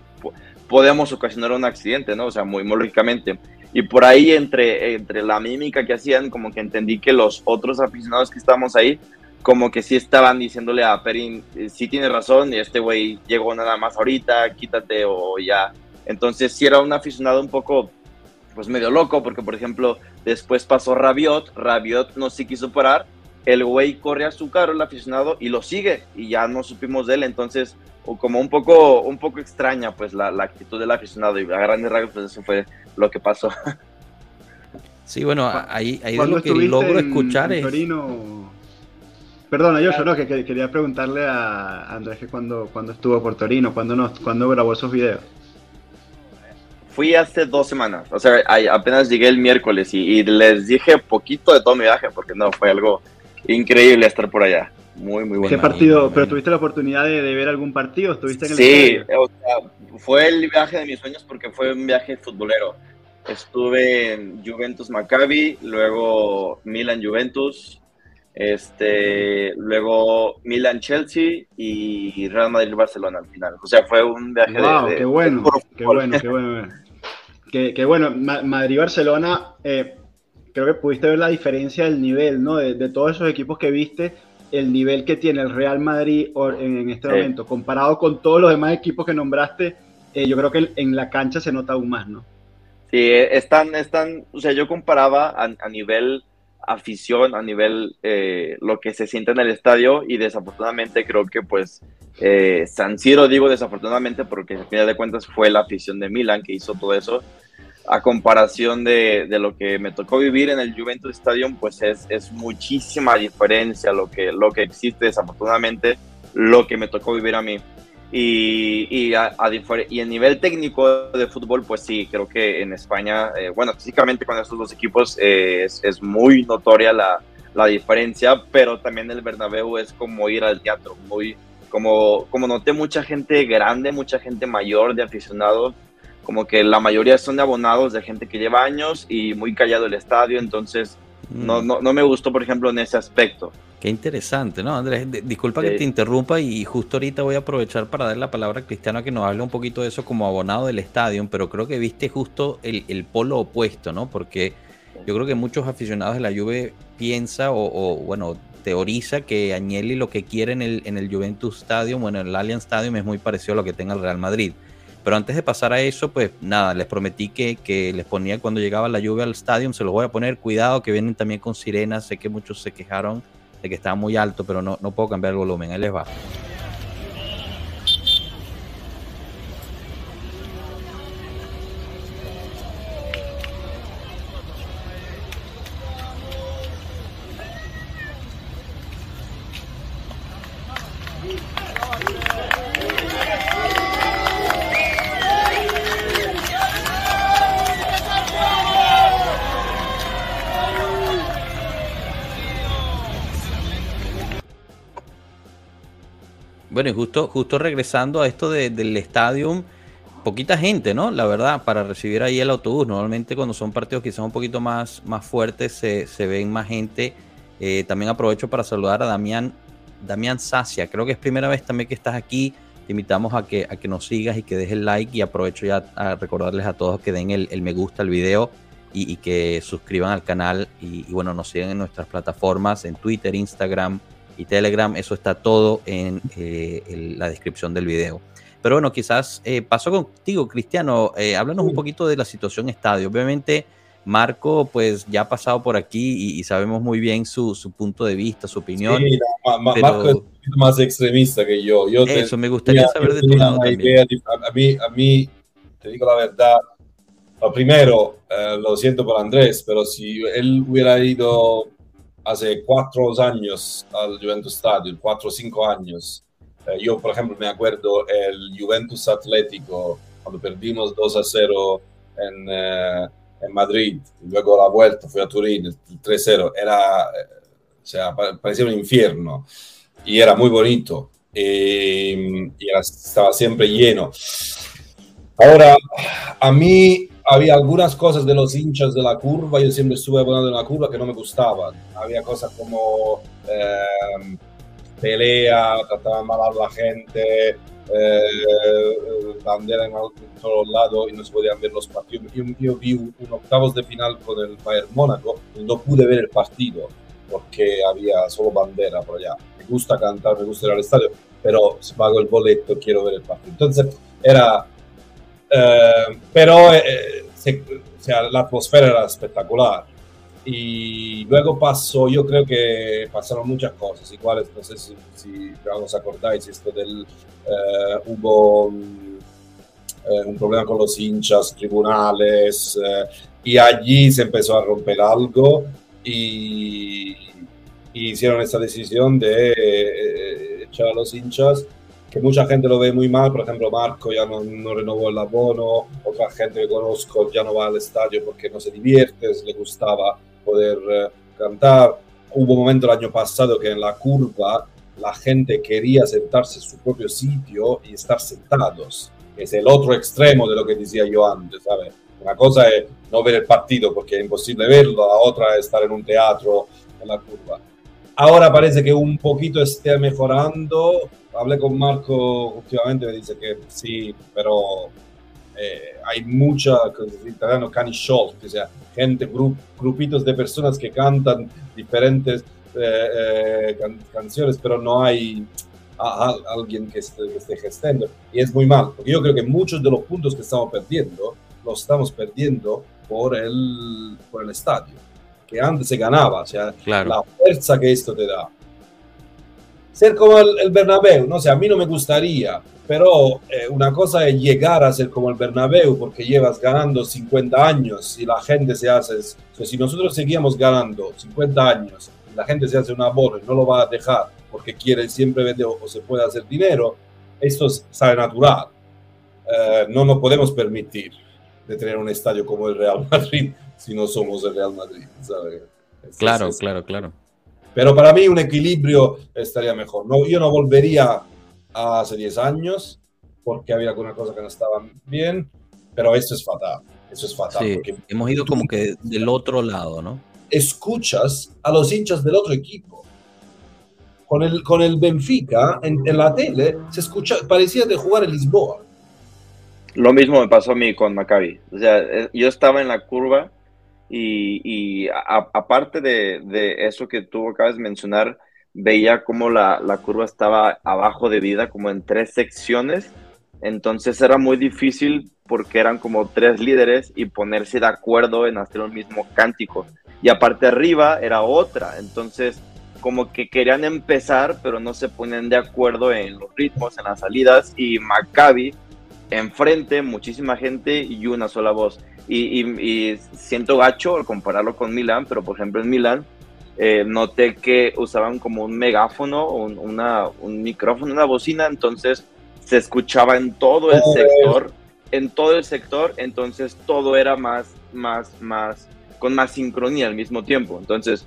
podemos ocasionar un accidente, ¿no? O sea, muy, muy lógicamente. Y por ahí, entre, entre la mímica que hacían, como que entendí que los otros aficionados que estábamos ahí, como que sí estaban diciéndole a Perin, eh, sí tiene razón, y este güey llegó nada más ahorita, quítate o ya. Entonces sí era un aficionado un poco, pues medio loco, porque por ejemplo, después pasó Rabiot, Rabiot no se quiso parar, el güey corre a su carro, el aficionado, y lo sigue, y ya no supimos de él, entonces, o como un poco, un poco extraña, pues la, actitud del aficionado, y a grandes rasgos, pues eso fue lo que pasó. Sí, bueno, ahí, ahí de lo que logro escuchar es... Perdona, yo no, que, quería preguntarle a Andrés que cuando, cuando estuvo por Torino, cuando, nos, cuando grabó esos videos. Fui hace dos semanas, o sea, apenas llegué el miércoles y, les dije poquito de todo mi viaje, porque no, fue algo increíble estar por allá. Muy, muy bueno. ¿Qué partido? ¿Pero tuviste la oportunidad de, ver algún partido? ¿Estuviste en el Sí, o sea, fue el viaje de mis sueños porque fue un viaje futbolero. Estuve en Juventus Maccabi, luego Milan Juventus, este, luego Milan Chelsea y Real Madrid Barcelona al final. O sea, fue un viaje de, qué bueno, qué bueno, qué bueno, qué, bueno. Madrid Barcelona, eh, creo que pudiste ver la diferencia del nivel, ¿no? De, todos esos equipos que viste, el nivel que tiene el Real Madrid en, este momento, comparado con todos los demás equipos que nombraste, eh, yo creo que en la cancha se nota aún más, ¿no? Sí, están, están, o sea, yo comparaba a nivel afición, a nivel eh, lo que se siente en el estadio y desafortunadamente creo que pues eh, San Siro digo desafortunadamente porque al final de cuentas fue la afición de Milan que hizo todo eso a comparación de, de lo que me tocó vivir en el Juventus Stadium pues es, es muchísima diferencia lo que, lo que existe desafortunadamente lo que me tocó vivir a mí y, y, a, y en nivel técnico de fútbol, pues sí, creo que en España, eh, bueno, físicamente con estos dos equipos eh, es, es, muy notoria la, la, diferencia, pero también el Bernabéu es como ir al teatro, muy, como, como noté mucha gente grande, mucha gente mayor de aficionados, como que la mayoría son de abonados de gente que lleva años y muy callado el estadio, entonces no, no, no me gustó, por ejemplo, en ese aspecto. Qué interesante, ¿no, Andrés? disculpa que te interrumpa y justo ahorita voy a aprovechar para dar la palabra a Cristiano que nos hable un poquito de eso como abonado del estadio, pero creo que viste justo el, el, polo opuesto, ¿no? Porque yo creo que muchos aficionados de la Juve piensa o, bueno, teoriza que Agnelli lo que quiere en el, en el Juventus Stadium, bueno, en el Allianz Stadium es muy parecido a lo que tenga el Real Madrid. Pero antes de pasar a eso, pues nada, les prometí que, que les ponía cuando llegaba la lluvia al estadio, se los voy a poner, cuidado que vienen también con sirenas, sé que muchos se quejaron de que estaba muy alto, pero no, no puedo cambiar el volumen, ahí les va. Bueno, y justo, justo regresando a esto del estadio, poquita gente, ¿no? La verdad, para recibir ahí el autobús. Normalmente cuando son partidos quizás un poquito más, más fuertes se, se ven más gente. Eh, también aprovecho para saludar a Damián, Damián Sacia. Creo que es primera vez también que estás aquí. Te invitamos a que, a que nos sigas y que dejes el like. Y aprovecho ya a recordarles a todos que den el, me gusta al video y, que suscriban al canal. Y bueno, nos sigan en nuestras plataformas, en Twitter, Instagram, y Telegram, eso está todo en, eh, la descripción del video. Pero bueno, quizás eh, paso contigo, Cristiano, eh, háblanos un poquito de la situación estadio. Obviamente, Marco, pues ya ha pasado por aquí y, sabemos muy bien su, su, punto de vista, su opinión. Sí, Marco es un poquito más extremista que yo. yo eso, me gustaría saber de tu lado también. a, mí, a mí, te digo la verdad, lo primero, lo siento por Andrés, pero si él hubiera ido hace cuatro años al Juventus Stadium, cuatro o cinco años. Eh, yo, por ejemplo, me acuerdo el Juventus Atlético, cuando perdimos 2 a 0 en, eh, en Madrid, luego la vuelta fue a Turín, el 3-0, era, eh, o sea, parecía un infierno y era muy bonito y, y estaba siempre lleno. Ahora, a mí había algunas cosas de los hinchas de la curva, yo siempre estuve abonado en la curva que no me gustaban. Había cosas como eh, pelea, trataban mal a la gente, eh, bandera en, todos lados y no se podían ver los partidos. Yo, vi un, octavos de final con el Bayern Mónaco y no pude ver el partido porque había solo bandera por allá. Me gusta cantar, me gusta ir al estadio, pero si pago el boleto quiero ver el partido. Entonces era eh, pero eh, o sea, la atmósfera era espectacular. Y luego pasó, yo creo que pasaron muchas cosas, iguales, no sé si, si os acordáis, esto del, eh, hubo un, un, problema con los hinchas, tribunales, y allí se empezó a romper algo y, y hicieron esta decisión de echar a los hinchas que mucha gente lo ve muy mal, por ejemplo Marco ya no, no, renovó el abono, otra gente que conozco ya no va al estadio porque no se divierte, le gustaba poder eh, cantar. Hubo un momento el año pasado que en la curva la gente quería sentarse en su propio sitio y estar sentados. Es el otro extremo de lo que decía yo antes, ¿sabes? Una cosa es no ver el partido porque es imposible verlo, la otra es estar en un teatro en la curva. Ahora parece que un poquito esté mejorando, hablé con Marco últimamente, me dice que sí, pero eh, hay mucha, en italiano cani o sea, gente, grupitos de personas que cantan diferentes eh, eh, canciones, pero no hay alguien que esté, que esté, gestando. Y es muy mal, porque yo creo que muchos de los puntos que estamos perdiendo, los estamos perdiendo por el, por el estadio, que antes se ganaba, o sea, la fuerza que esto te da ser como el, Bernabéu, no sé, a mí no me gustaría, pero eh, una cosa es llegar a ser como el Bernabéu porque llevas ganando 50 años y la gente se hace, si nosotros seguíamos ganando 50 años y la gente se hace un abono y no lo va a dejar porque quiere siempre vender o, se puede hacer dinero, esto sale natural. Eh, no nos podemos permitir de tener un estadio como el Real *laughs* Madrid si no somos el Real Madrid, Claro, claro, claro. Pero para mí un equilibrio estaría mejor. No, yo no volvería hace 10 años porque había alguna cosa que no estaba bien, pero eso es fatal. Eso es fatal. Sí, hemos ido como que del otro lado, ¿no? Escuchas a los hinchas del otro equipo. Con el, con el Benfica en, en la tele se escucha, parecía de jugar en Lisboa. Lo mismo me pasó a mí con Maccabi. O sea, eh, yo estaba en la curva y, aparte de, eso que tú acabas de mencionar, veía como la, la, curva estaba abajo de vida, como en tres secciones. Entonces era muy difícil porque eran como tres líderes y ponerse de acuerdo en hacer un mismo cántico. Y aparte arriba era otra. Entonces como que querían empezar, pero no se ponían de acuerdo en los ritmos, en las salidas. Y Maccabi enfrente, muchísima gente y una sola voz. Y, y, y, siento gacho al compararlo con Milan, pero por ejemplo en Milan eh, noté que usaban como un megáfono, un, una, un micrófono, una bocina, entonces se escuchaba en todo el sector, en todo el sector, entonces todo era más, más, más, con más sincronía al mismo tiempo. Entonces,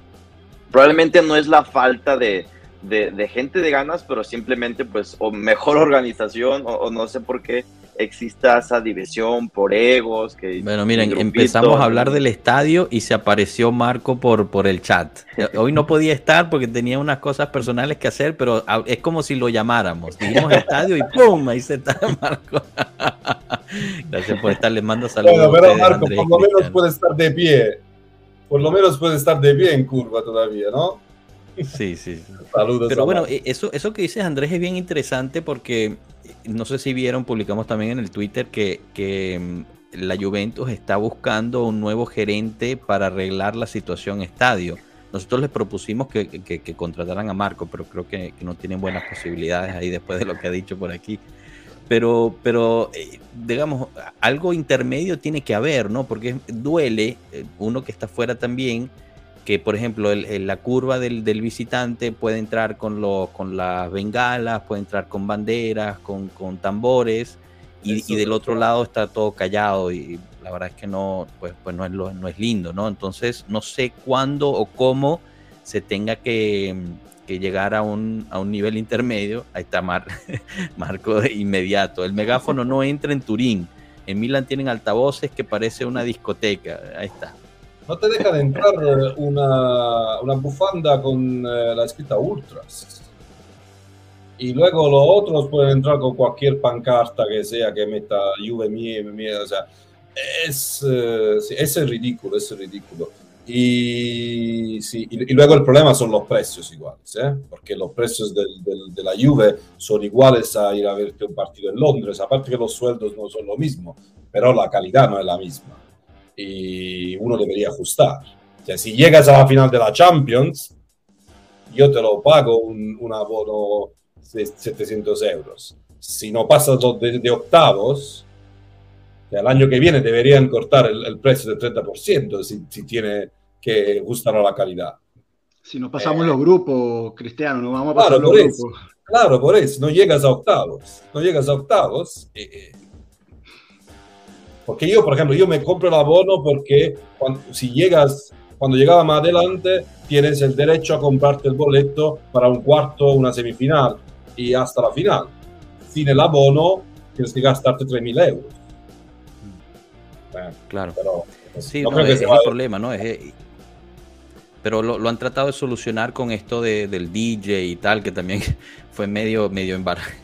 probablemente no es la falta de, de, de gente de ganas, pero simplemente pues o mejor organización o, o no sé por qué exista esa división por egos. Que bueno, miren, grupito, empezamos a hablar del estadio y se apareció Marco por, por el chat. *laughs* Hoy no podía estar porque tenía unas cosas personales que hacer, pero es como si lo llamáramos. Dijimos estadio y ¡pum! Ahí se está *laughs* Marco. Gracias por estar, les mando saludos. Bueno, pero Marco, Andrés, por lo menos puede estar de pie. Por lo menos puede estar de pie en curva todavía, ¿no? Sí, sí. Saludos. Pero bueno, eso, eso que dices, Andrés, es bien interesante porque no sé si vieron, publicamos también en el Twitter que, que mm, la Juventus está buscando un nuevo gerente para arreglar la situación estadio. Nosotros les propusimos que, que, que contrataran a Marco, pero creo que, no tienen buenas posibilidades ahí después de lo que ha dicho por aquí. Pero, pero eh, digamos, algo intermedio tiene que haber, ¿no? Porque duele, eh, uno que está fuera también, que por ejemplo el, el, la curva del, del, visitante puede entrar con, lo, con las bengalas, puede entrar con banderas, con, con tambores, y, y, del otro lado está todo callado y la verdad es que no, pues, pues no, es lo, no es lindo, ¿no? Entonces no sé cuándo o cómo se tenga que, que llegar a un, a un, nivel intermedio. Ahí está Mar, *laughs* Marco de inmediato. El megáfono no entra en Turín. En Milán tienen altavoces que parece una discoteca. Ahí está no te deja de entrar una, una bufanda con eh, la escrita Ultras. Y luego los otros pueden entrar con cualquier pancarta que sea que meta Juve mie, mie o sea, es, eh, es ridículo, es ridículo. Y, sí, y, luego el problema son los precios iguales, ¿eh? porque los precios de la Juve son iguales a ir a verte un partido en Londres, aparte que los sueldos no son lo mismo, pero la calidad no es la misma y uno debería ajustar. O sea, si llegas a la final de la Champions, yo te lo pago un, un abono de 700 euros. Si no pasas de, de octavos, el año que viene deberían cortar el, el precio del 30% si, si, tiene que gustar a la calidad. Si no pasamos eh, los grupos, Cristiano, no vamos a pasar claro, los por grupos. Eso, claro, por eso, no llegas a octavos. No llegas a octavos. Eh, porque yo, por ejemplo, yo me compro el abono porque cuando, si llegas, cuando llegaba más adelante, tienes el derecho a comprarte el boleto para un cuarto, una semifinal y hasta la final. Sin el abono, tienes que gastarte 3.000 euros. Bueno, claro. Pero, pues, sí, no no, es, es el problema, ¿no? Es, pero lo, lo, han tratado de solucionar con esto de, del DJ y tal, que también *laughs* fue medio, medio embarrado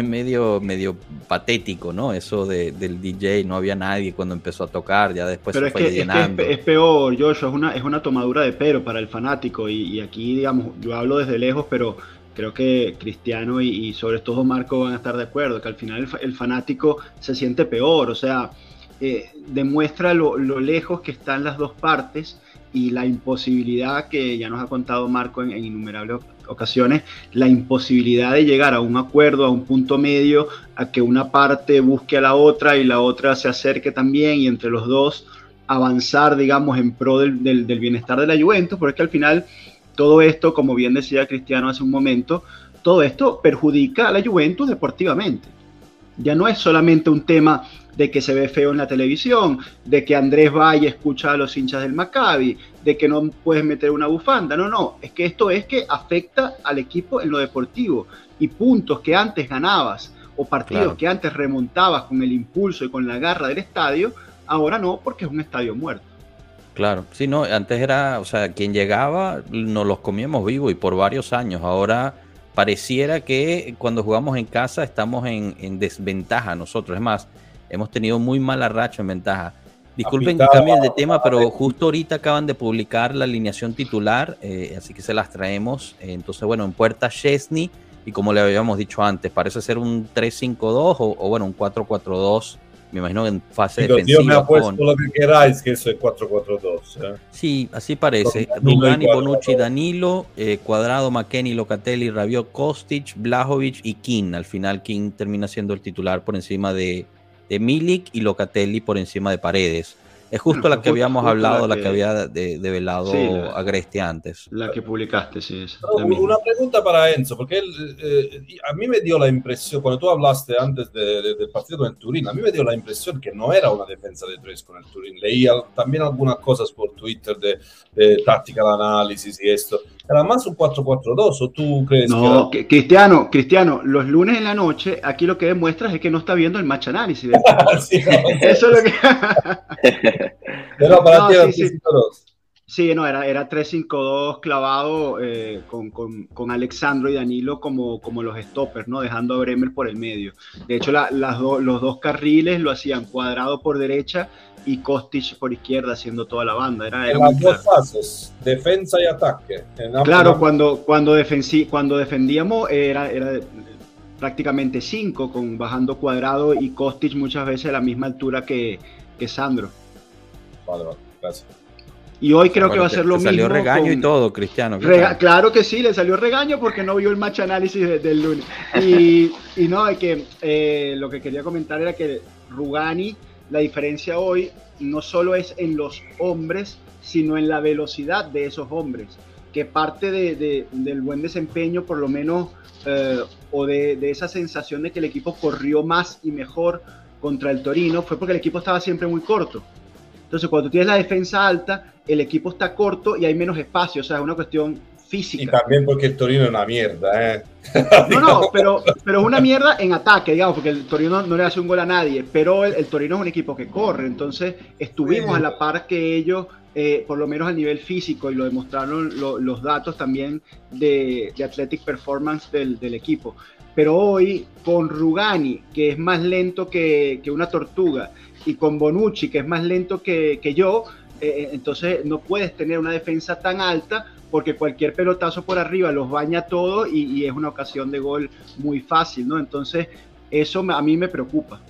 fue medio, medio patético, ¿no? Eso de, del DJ, no había nadie cuando empezó a tocar, ya después Pero se fue que, llenando. Es, que es, peor, Joshua, es una, es una tomadura de pero para el fanático y, y aquí, digamos, yo hablo desde lejos, pero creo que Cristiano y, y, sobre todo Marco van a estar de acuerdo, que al final el, el fanático se siente peor, o sea, eh, demuestra lo, lo, lejos que están las dos partes y la imposibilidad que ya nos ha contado Marco en, innumerables ocasiones la imposibilidad de llegar a un acuerdo, a un punto medio, a que una parte busque a la otra y la otra se acerque también y entre los dos avanzar, digamos, en pro del, del, bienestar de la Juventus, porque al final todo esto, como bien decía Cristiano hace un momento, todo esto perjudica a la Juventus deportivamente. Ya no es solamente un tema de que se ve feo en la televisión, de que Andrés va y escucha a los hinchas del Maccabi, de que no puedes meter una bufanda. No, no, es que esto es que afecta al equipo en lo deportivo y puntos que antes ganabas o partidos que antes remontabas con el impulso y con la garra del estadio, ahora no, porque es un estadio muerto. Claro, sí, no, antes era, o sea, quien llegaba nos los comíamos vivos y por varios años. Ahora pareciera que cuando jugamos en casa estamos en, desventaja nosotros. Es más, hemos tenido muy mala racha en ventaja. Disculpen que cambie de tema, pero justo ahorita acaban de publicar la alineación titular, eh, así que se las traemos. entonces, bueno, en puerta Chesney y como le habíamos dicho antes, parece ser un 3-5-2 o, o, bueno, un 4-4-2 me imagino en fase defensiva. Yo me apuesto lo que queráis que eso es 4-4-2. ¿eh? Sí, así parece. Rugani, Bonucci, Danilo, eh, Cuadrado, McKenny, Locatelli, Rabiot, Kostic, Blajovic y King. Al final King termina siendo el titular por encima de, de Milik y Locatelli por encima de Paredes. Es justo la que habíamos hablado, la que, había develado de Agreste antes. La que publicaste, sí. una pregunta para Enzo, porque eh, a mí me dio la impresión, cuando tú hablaste antes del partido con el Turín, a mí me dio la impresión que no era una defensa de tres con el Turín. Leía también algunas cosas por Twitter de, de táctica de análisis y esto. ¿Era más un 4-4-2 o tú crees no, que Cristiano, Cristiano, los lunes en la noche, aquí lo que demuestras es que no está viendo el match análisis. *laughs* *laughs* Eso es lo que... *laughs* Pero para ti era 3-5-2. Sí, no, era, era 3-5-2 clavado eh, con, con, con, Alexandro y Danilo como, como los stoppers, ¿no? Dejando a Bremer por el medio. De hecho, la, las los dos carriles lo hacían cuadrado por derecha y Kostic por izquierda haciendo toda la banda. Era, en las dos fases, defensa y ataque. Claro, cuando, cuando, cuando defendíamos era, era prácticamente 5, con bajando cuadrado y Kostic muchas veces a la misma altura que, que Sandro. Vale, vale, gracias. Y hoy creo que va a ser lo mismo. Salió regaño y todo, Cristiano. claro que sí, le salió regaño porque no vio el match análisis del lunes. Y, y no, es que eh, lo que quería comentar era que Rugani la diferencia hoy no solo es en los hombres, sino en la velocidad de esos hombres, que parte de, del buen desempeño, por lo menos, eh, o de, esa sensación de que el equipo corrió más y mejor contra el Torino, fue porque el equipo estaba siempre muy corto. Entonces, cuando tienes la defensa alta, el equipo está corto y hay menos espacio, o sea, es una cuestión física. Y también porque el Torino es una mierda, ¿eh? No, no, *laughs* pero, pero es una mierda en ataque, digamos, porque el Torino no, le hace un gol a nadie, pero el, Torino es un equipo que corre, entonces estuvimos a la par que ellos, eh, por lo menos a nivel físico, y lo demostraron los datos también de, de athletic performance del, del, equipo. Pero hoy, con Rugani, que es más lento que, que una tortuga, y con Bonucci, que es más lento que, que yo, eh, entonces no puedes tener una defensa tan alta porque cualquier pelotazo por arriba los baña todo y, es una ocasión de gol muy fácil, ¿no? Entonces, eso a mí me preocupa.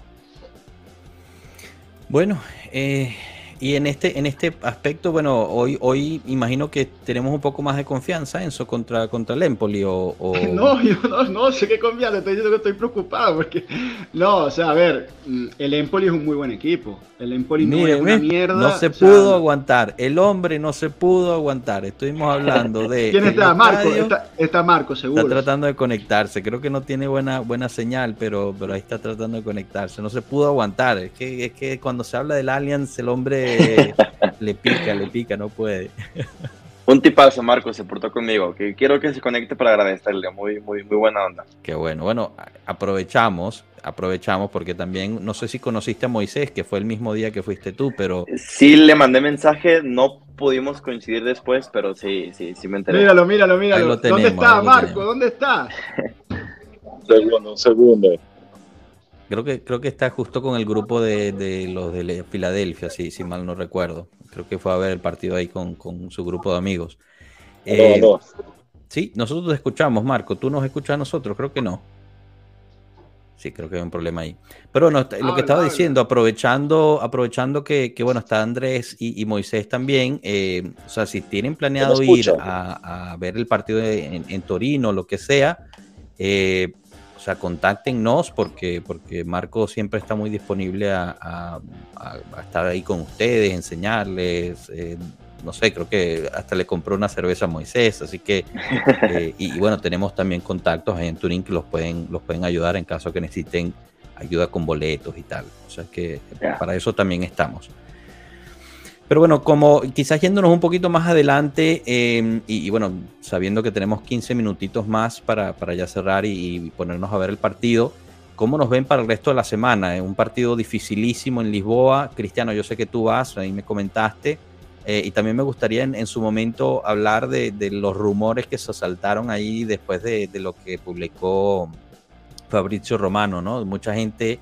Bueno, eh, y en este, en este aspecto, bueno, hoy, hoy imagino que tenemos un poco más de confianza, Enzo, contra, contra el Empoli o, *laughs* No, yo no, no sé qué confianza, estoy diciendo que estoy preocupado porque... No, o sea, a ver, el Empoli es un muy buen equipo. El Empoli no es una mierda. No se pudo aguantar, el hombre no se pudo aguantar. Estuvimos hablando de... *laughs* ¿Quién está? Marco, está, Marco, seguro. Está tratando de conectarse, creo que no tiene buena, buena señal, pero, pero ahí está tratando de conectarse. No se pudo aguantar, es que, es que cuando se habla del Allianz, el hombre *laughs* le pica, le pica, no puede. Un tipazo, Marco, se portó conmigo. Que quiero que se conecte para agradecerle. Muy, muy, muy buena onda. Qué bueno. Bueno, aprovechamos, aprovechamos porque también, no sé si conociste a Moisés, que fue el mismo día que fuiste tú, pero. Sí, le mandé mensaje, no pudimos coincidir después, pero sí, sí, sí me enteré. Míralo, míralo, míralo. ¿Dónde está, Marco? ¿Dónde está? segundo, segundo. Creo que, creo que está justo con el grupo de, los de Filadelfia, si, si mal no recuerdo. Creo que fue a ver el partido ahí con, su grupo de amigos. Eh, sí, nosotros te escuchamos, Marco. ¿Tú nos escuchas a nosotros? Creo que no. Sí, creo que hay un problema ahí. Pero bueno, lo que estaba diciendo, aprovechando, aprovechando que, bueno, está Andrés y, Moisés también, eh, o sea, si tienen planeado ir a, ver el partido en, en, Torino, lo que sea, eh, o sea, contáctenos porque, porque Marco siempre está muy disponible a, estar ahí con ustedes, enseñarles. Eh, no sé, creo que hasta le compró una cerveza a Moisés, así que, *laughs* eh, y, bueno, tenemos también contactos en Turín que los pueden, los pueden ayudar en caso que necesiten ayuda con boletos y tal. O sea que para eso también estamos. Pero bueno, como quizás yéndonos un poquito más adelante em, y, bueno, sabiendo que tenemos 15 minutitos más para, para ya cerrar y, ponernos a ver el partido, ¿cómo nos ven para el resto de la semana? Es un partido dificilísimo en Lisboa. Cristiano, yo sé que tú vas, ahí me comentaste. Eh, y también me gustaría en, su momento hablar de, los rumores que se saltaron ahí después de, de lo que publicó Fabrizio Romano, ¿no? Mucha gente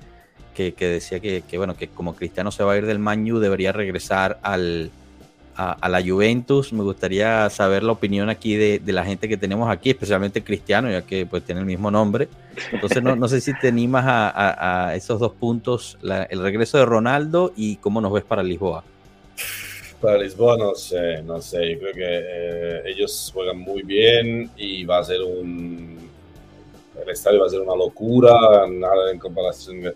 que, decía que, bueno, que como Cristiano se va a ir del Manu, debería regresar al, a, la Juventus. Me gustaría saber la opinión aquí de, la gente que tenemos aquí, especialmente Cristiano, ya que pues tiene el mismo nombre. Entonces no, sé si te animas a, esos dos puntos, el regreso de Ronaldo y cómo nos ves para Lisboa. Para Lisboa no sé, no sé, yo creo que eh, ellos juegan muy bien y va a ser un... El estadio va a ser una locura, nada en comparación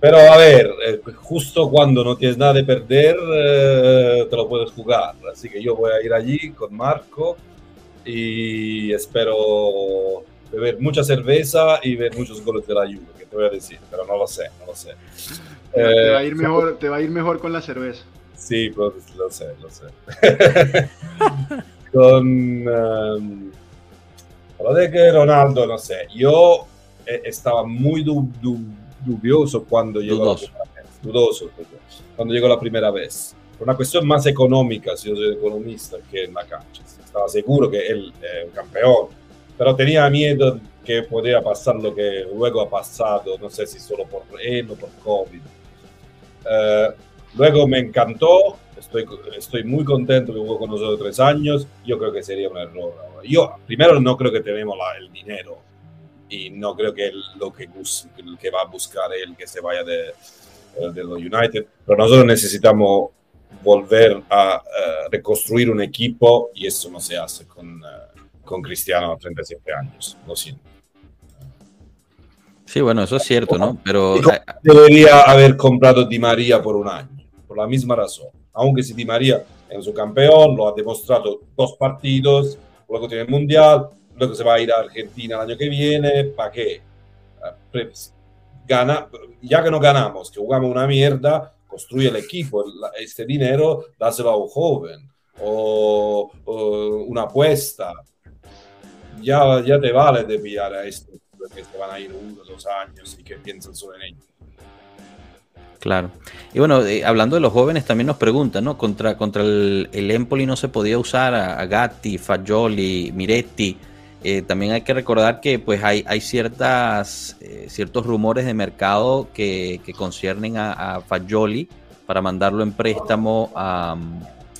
pero a ver, eh, justo cuando no tienes nada de perder, eh, te lo puedes jugar. Así que yo voy a ir allí con Marco y espero beber mucha cerveza y ver muchos goles de la Juve, que te voy a decir, pero no lo sé, no lo sé. te, va a ir eh, mejor, te va a ir mejor con la cerveza. Sí, pues, lo sé, lo sé. *laughs* con... Um, lo de que Ronaldo, no sé, yo estaba muy du dubioso cuando llegó La dudoso cuando llegó la primera vez. Por una cuestión más económica, si yo soy economista, que en la cancha. Estaba seguro que él es un campeón, pero tenía miedo que podía pasar lo que luego ha pasado, no sé si solo por él o por COVID. Eh, luego me encantó, estoy, estoy muy contento que jugó con nosotros tres años, yo creo que sería un error. Yo, primero, no creo que tenemos el dinero y no creo que lo que, que va a buscar él que se vaya de, eh, de los United, pero nosotros necesitamos volver a eh, reconstruir un equipo y eso no se hace con, uh, con Cristiano a 37 años, lo siento. Sí, bueno, eso es cierto, ¿no? Pero debería haber comprado Di María por un año, por la misma razón. Aunque si Di María es su campeón, lo ha demostrado dos partidos, luego tiene el Mundial, luego se va a ir a Argentina el año que viene, ¿para qué? Ah, gana, ya que no ganamos, que jugamos una mierda, construye el equipo, este dinero dáselo a un joven o, una apuesta. Ya, ya te vale de pillar a esto, que te van a ir uno, dos años y que piensan solo en ellos. Claro. Y bueno, eh, hablando de los jóvenes, también nos preguntan, ¿no? Contra, contra el, el Empoli no se podía usar a, a Gatti, Fagioli, Miretti. Eh, también hay que recordar que pues hay, hay ciertas, eh, ciertos rumores de mercado que, que conciernen a, a, Fagioli para mandarlo en préstamo a,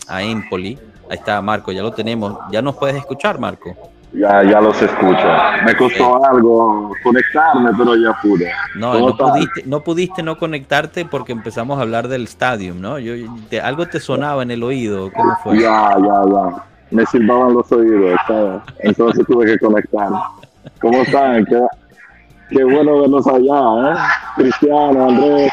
a, Empoli. Ahí está Marco, ya lo tenemos. ¿Ya nos puedes escuchar, Marco? Ya, ya los escucho. Me costó algo conectarme, pero ya pude. No, no pudiste, no pudiste no conectarte porque empezamos a hablar del stadium, ¿no? Yo, algo te sonaba en el oído. ¿Cómo fue? Ya, ya, ya me silbaban los oídos, entonces tuve que conectar. ¿Cómo están? Qué, qué bueno verlos allá, ¿eh? Cristiano, Andrés.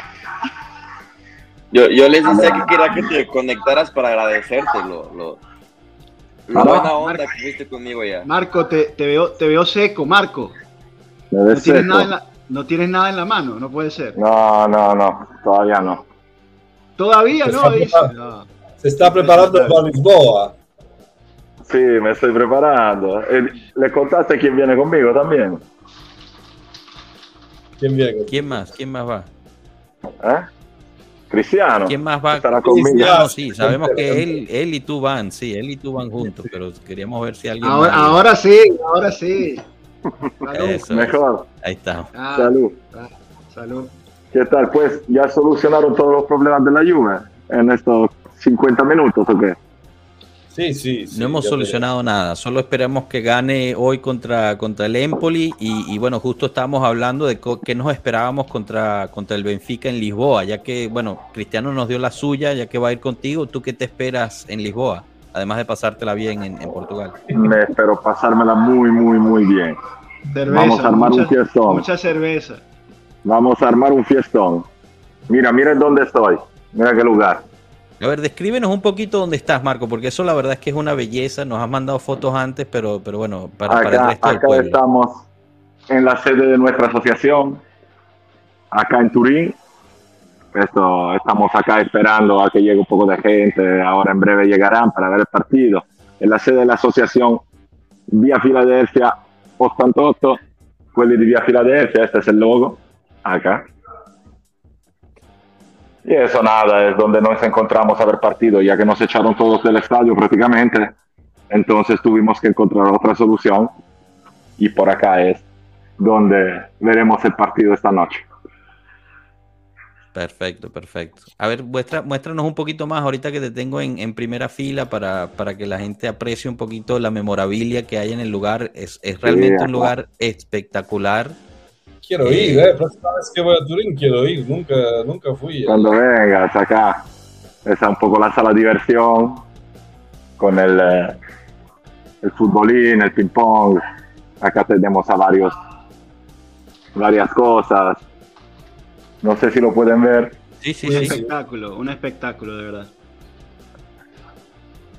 Yo, yo les decía que quería que te conectaras para agradecerte lo, lo, lo buena onda que fuiste conmigo ya. Marco, te, te, veo, te veo seco, Marco. No tienes, nada en la, no tienes nada en la mano, no puede ser. No, no, no, todavía no. Todavía no, dice. No. Se está preparando para Lisboa. Sí, me estoy preparando. Eh, ¿Le contaste quién viene conmigo también? ¿Quién viene? ¿Quién más? ¿Quién más va? ¿Eh? Cristiano. ¿Quién más va? Estará conmigo. sí, sabemos que él, él y tú van, sí, él y tú van juntos, pero queríamos ver si alguien. Ahora, ahora sí, ahora sí. Mejor. Ahí está. Ah, salud. Ah, salud. ¿Qué tal? Pues ya solucionaron todos los problemas de la lluvia en estos 50 minutos o qué? Sí, sí, No hemos solucionado nada, solo esperamos que gane hoy contra, contra el Empoli y, bueno, justo estábamos hablando de qué nos esperábamos contra, contra el Benfica en Lisboa, ya que, bueno, Cristiano nos dio la suya, ya que va a ir contigo, ¿tú qué te esperas en Lisboa? Además de pasártela bien en, Portugal. Me espero pasármela muy, muy, muy bien. Vamos a armar un fiestón. Mucha cerveza. Vamos a armar un fiestón. Mira, miren dónde estoy. Mira qué lugar. A ver, descríbenos un poquito dónde estás, Marco, porque eso la verdad es que es una belleza. Nos has mandado fotos antes, pero, pero bueno, para, acá, el resto acá estamos en la sede de nuestra asociación. acá en Turín. Esto, estamos acá esperando a que llegue un poco de gente, ahora en breve llegarán para ver el partido. En la sede de la asociación Vía Filadelfia 88, quelli di Vía Filadelfia, este es el logo, acá. Y eso nada, es donde nos encontramos a ver partido, ya que nos echaron todos del estadio prácticamente. Entonces tuvimos que encontrar otra solución y por acá es donde veremos el partido esta noche. Perfecto, perfecto. A ver, muestra, muéstranos un poquito más ahorita que te tengo en, primera fila para, para, que la gente aprecie un poquito la memorabilia que hay en el lugar. Es, es realmente un lugar espectacular. Quiero eh, ir, eh. Próxima vez que voy a Turín quiero ir. Nunca, nunca fui. Cuando vengas acá. Esa es un poco la sala de diversión con el, eh, el futbolín, el ping pong. Acá tenemos a varios, varias cosas no sé si lo pueden ver. Sí, sí, un espectáculo, un espectáculo de verdad.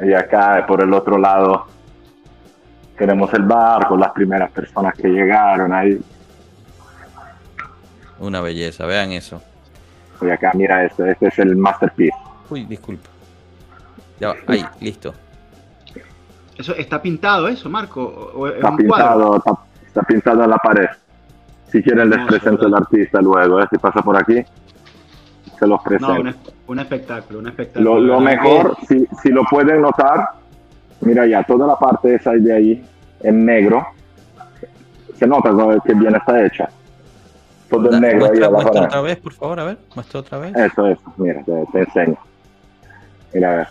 Y acá por el otro lado tenemos el bar con las primeras personas que llegaron ahí. Una belleza, vean eso. Y acá mira este, este es el masterpiece. Uy, disculpa. Ya ahí, listo. Eso está pintado eso, Marco. está pintado, está, pintado en la pared. Si quieren les presento el artista luego, ¿eh? si pasa por aquí, se los presento. No, un, espectáculo, un espectáculo. Lo, mejor, si, si, lo pueden notar, mira ya, toda la parte esa de ahí, en negro, se nota que bien está hecha. Todo en negro. Muestra, ahí muestra otra vez, por favor, a ver, muestra otra vez. Eso, eso, mira, te, enseño. Mira, a ver.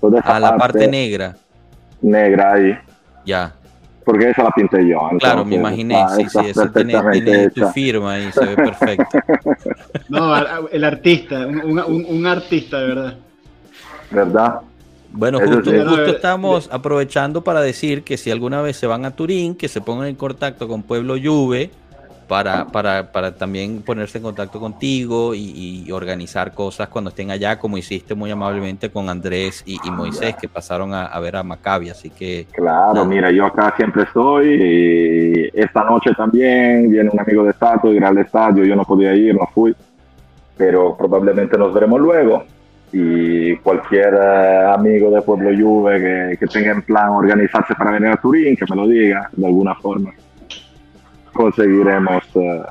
Toda esa a la parte negra. Negra ahí. Ya porque esa la pinté yo. claro, me imaginé, sí, sí, esa tiene, tiene tu firma ahí, se ve perfecto. *laughs* no, el artista, un, un, un, artista de verdad. ¿Verdad? Bueno, justo, justo estamos aprovechando para decir que si alguna vez se van a Turín, que se pongan en contacto con Pueblo Juve para, para, para también ponerse en contacto contigo y, organizar cosas cuando estén allá, como hiciste muy amablemente con Andrés y, Moisés, que pasaron a, ver a Maccabi, así que... Claro, mira, yo acá siempre estoy, y esta noche también viene un amigo de Stato, irá al estadio, yo no podía ir, no fui, pero probablemente nos veremos luego. Y cualquier eh, amigo de Pueblo Juve que, que tenga en plan organizarse para venir a Turín, que me lo diga de alguna forma conseguiremos eh,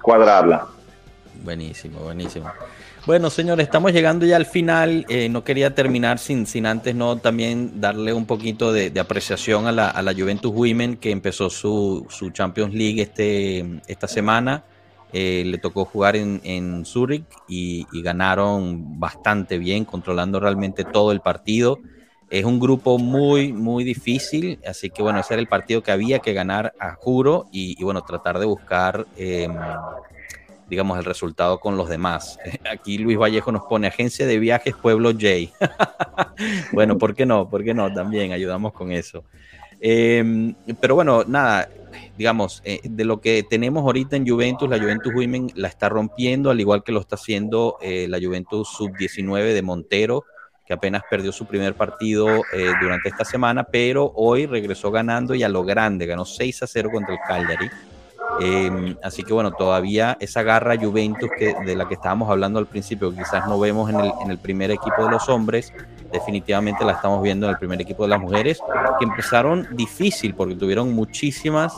cuadrarla. Buenísimo, buenísimo. Bueno, señores, estamos llegando ya al final. Eh, no quería terminar sin, sin antes no también darle un poquito de, apreciación a la, a la, Juventus Women que empezó su, su Champions League este, esta semana. Eh, le tocó jugar en, en Zurich y, ganaron bastante bien, controlando realmente todo el partido. Es un grupo muy, muy difícil, así que bueno, ese era el partido que había que ganar a juro y, bueno, tratar de buscar, em, digamos, el resultado con los demás. *laughs* Aquí Luis Vallejo nos pone Agencia de Viajes Pueblo J. *laughs* bueno, ¿por qué no? ¿Por qué no? También ayudamos con eso. Em, pero bueno, nada, digamos, eh, de lo que tenemos ahorita en Juventus, la Juventus Women la está rompiendo, al igual que lo está haciendo eh, la Juventus Sub-19 de Montero que apenas perdió su primer partido eh, durante esta semana, pero hoy regresó ganando y a lo grande, ganó 6 a 0 contra el Cagliari. Em, así que bueno, todavía esa garra Juventus que, de la que estábamos hablando al principio, quizás no vemos en el, en el primer equipo de los hombres, definitivamente la estamos viendo en el primer equipo de las mujeres, que empezaron difícil porque tuvieron muchísimas,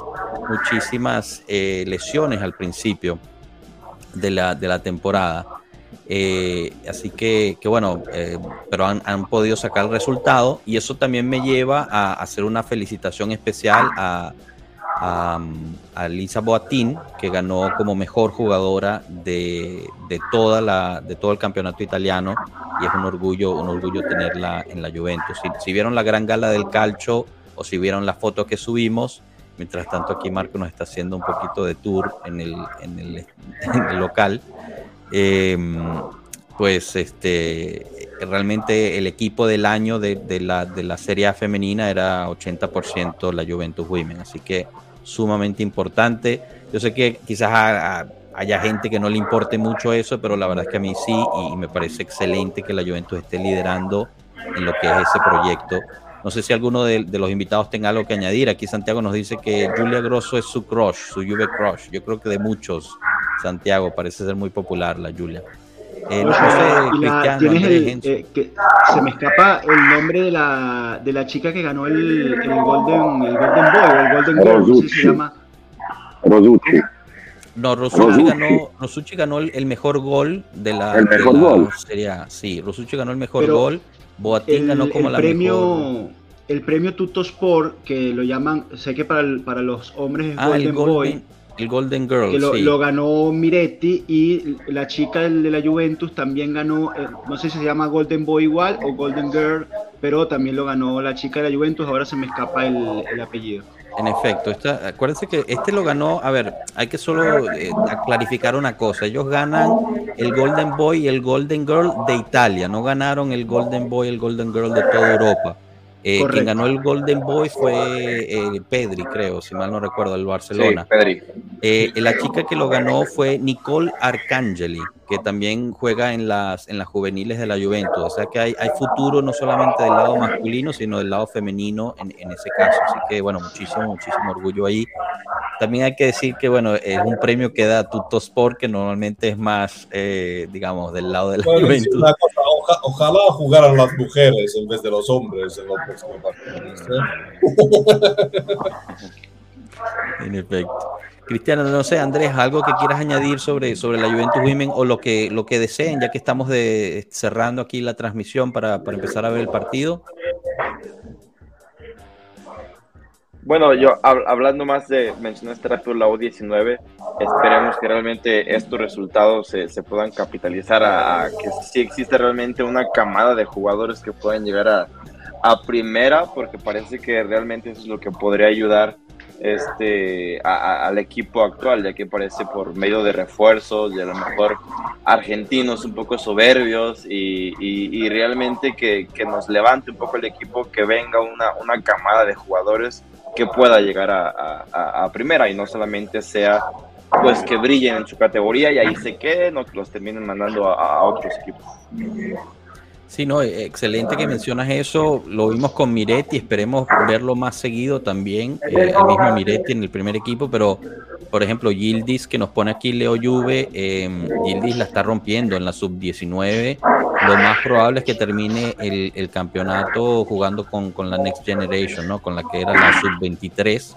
muchísimas eh, lesiones al principio de la, de la temporada. Eh, así que, bueno, eh, pero han, podido sacar el resultado y eso también me lleva a hacer una felicitación especial a, a, Lisa Boatín, que ganó como mejor jugadora de, toda la, de todo el campeonato italiano y es un orgullo, un orgullo tenerla en la Juventus. Si, vieron la gran gala del calcio o si vieron la foto que subimos, mientras tanto aquí Marco nos está haciendo un poquito de tour en el, en el *laughs* local. Em, pues este realmente el equipo del año de, la, de la Serie A femenina era 80% la Juventus Women, así que sumamente importante. Yo sé que quizás haya gente que no le importe mucho eso, pero la verdad es que a mí sí y, me parece excelente que la Juventus esté liderando en lo que es ese proyecto. No sé si alguno de, de, los invitados tenga algo que añadir. Aquí Santiago nos dice que Julia Grosso es su crush, su Juve crush. Yo creo que de muchos Santiago, parece ser muy popular la Julia. Eh, no sé, que se me escapa el nombre de la, de la chica que ganó el, el Golden, el Golden Boy o el Golden Girl, no sé si se llama. Rosucci. No, Rosucci ganó, Rosucci ganó el, mejor gol de la. El mejor gol. sí, Rosucci ganó el mejor gol. Boatín ganó como la premio, El premio Tutto Sport, que lo llaman, sé que para, para los hombres es ah, Golden, Boy. El Golden Girl. Que lo, ganó Miretti y la chica de la Juventus también ganó, eh, no sé si se llama Golden Boy igual o Golden Girl, pero también lo ganó la chica de la Juventus, ahora se me escapa el, el apellido. En efecto, esta, acuérdense que este lo ganó, a ver, hay que solo eh, clarificar una cosa, ellos ganan el Golden Boy y el Golden Girl de Italia, no ganaron el Golden Boy y el Golden Girl de toda Europa. Eh, quien ganó el Golden Boy fue eh, Pedri, creo, si mal no recuerdo, el Barcelona. Sí, Pedri. Eh, la chica que lo ganó fue Nicole Arcangeli, que también juega en las, en las juveniles de la Juventus. O sea que hay, hay futuro no solamente del lado masculino, sino del lado femenino en, en ese caso. Así que, bueno, muchísimo, muchísimo orgullo ahí. También hay que decir que, bueno, es un premio que da Tutto Sport, que normalmente es más, digamos, del lado de la Juventus ojalá jugaran las mujeres en vez de los hombres en los próximos *laughs* En efecto. Cristiano, no sé, Andrés, algo que quieras añadir sobre, sobre la Juventus Women o lo que, lo que deseen, ya que estamos de, cerrando aquí la transmisión para, para empezar a ver el partido. Bueno, yo hablando más de, mencionaste rápido la U19, esperemos que realmente estos resultados se, se puedan capitalizar a, que sí existe realmente una camada de jugadores que puedan llegar a, a primera, porque parece que realmente eso es lo que podría ayudar este al equipo actual, ya que parece por medio de refuerzos y a lo mejor argentinos un poco soberbios y, y, realmente que, que, nos levante un poco el equipo, que venga una, una camada de jugadores que pueda llegar a, primera y no solamente sea pues que brillen en su categoría y ahí se queden o que los terminen mandando a, otros equipos. Sí, no, excelente que mencionas eso. Lo vimos con Miretti, esperemos verlo más seguido también, eh, el mismo Miretti en el primer equipo, pero por ejemplo, Gildis, que nos pone aquí Leo Juve, Gildis la está rompiendo en la sub-19. Lo más probable es que termine el, campeonato jugando con, la Next Generation, ¿no? Con la que era la sub-23.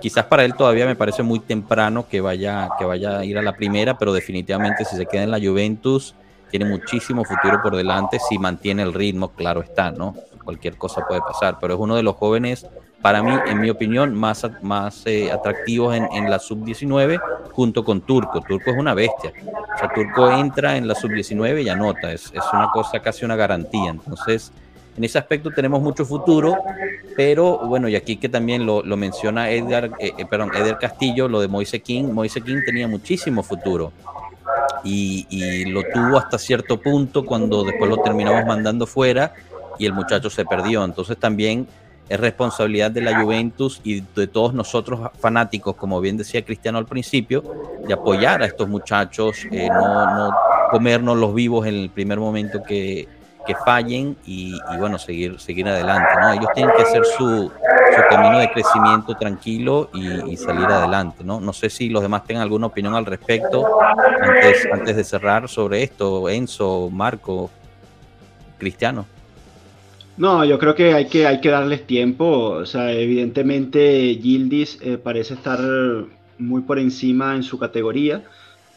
Quizás para él todavía me parece muy temprano que vaya, que vaya a ir a la primera, pero definitivamente si se queda en la Juventus, tiene muchísimo futuro por delante si mantiene el ritmo, claro está, ¿no? Cualquier cosa puede pasar, pero es uno de los jóvenes para mí, en mi opinión, más, más eh, atractivos en, la sub-19 junto con Turco. Turco es una bestia. O sea, Turco entra en la sub-19 y anota. Es, es una cosa casi una garantía. Entonces, en ese aspecto tenemos mucho futuro, pero bueno, y aquí que también lo, lo menciona Edgar, eh, eh, perdón, Edgar Castillo, lo de Moise King. Moise King tenía muchísimo futuro. Y, lo tuvo hasta cierto punto cuando después lo terminamos mandando fuera y el muchacho se perdió. Entonces también es responsabilidad de la Juventus y de todos nosotros fanáticos, como bien decía Cristiano al principio, de apoyar a estos muchachos, eh, no, no, comernos los vivos en el primer momento que, que fallen y, bueno, seguir, seguir adelante. ¿no? Ellos tienen que hacer su, su camino de crecimiento tranquilo y, salir adelante. ¿no? no sé si los demás tengan alguna opinión al respecto antes, antes de cerrar sobre esto, Enzo, Marco, Cristiano. No, yo creo que hay que, hay que darles tiempo. O sea, evidentemente Gildis eh, parece estar muy por encima en su categoría.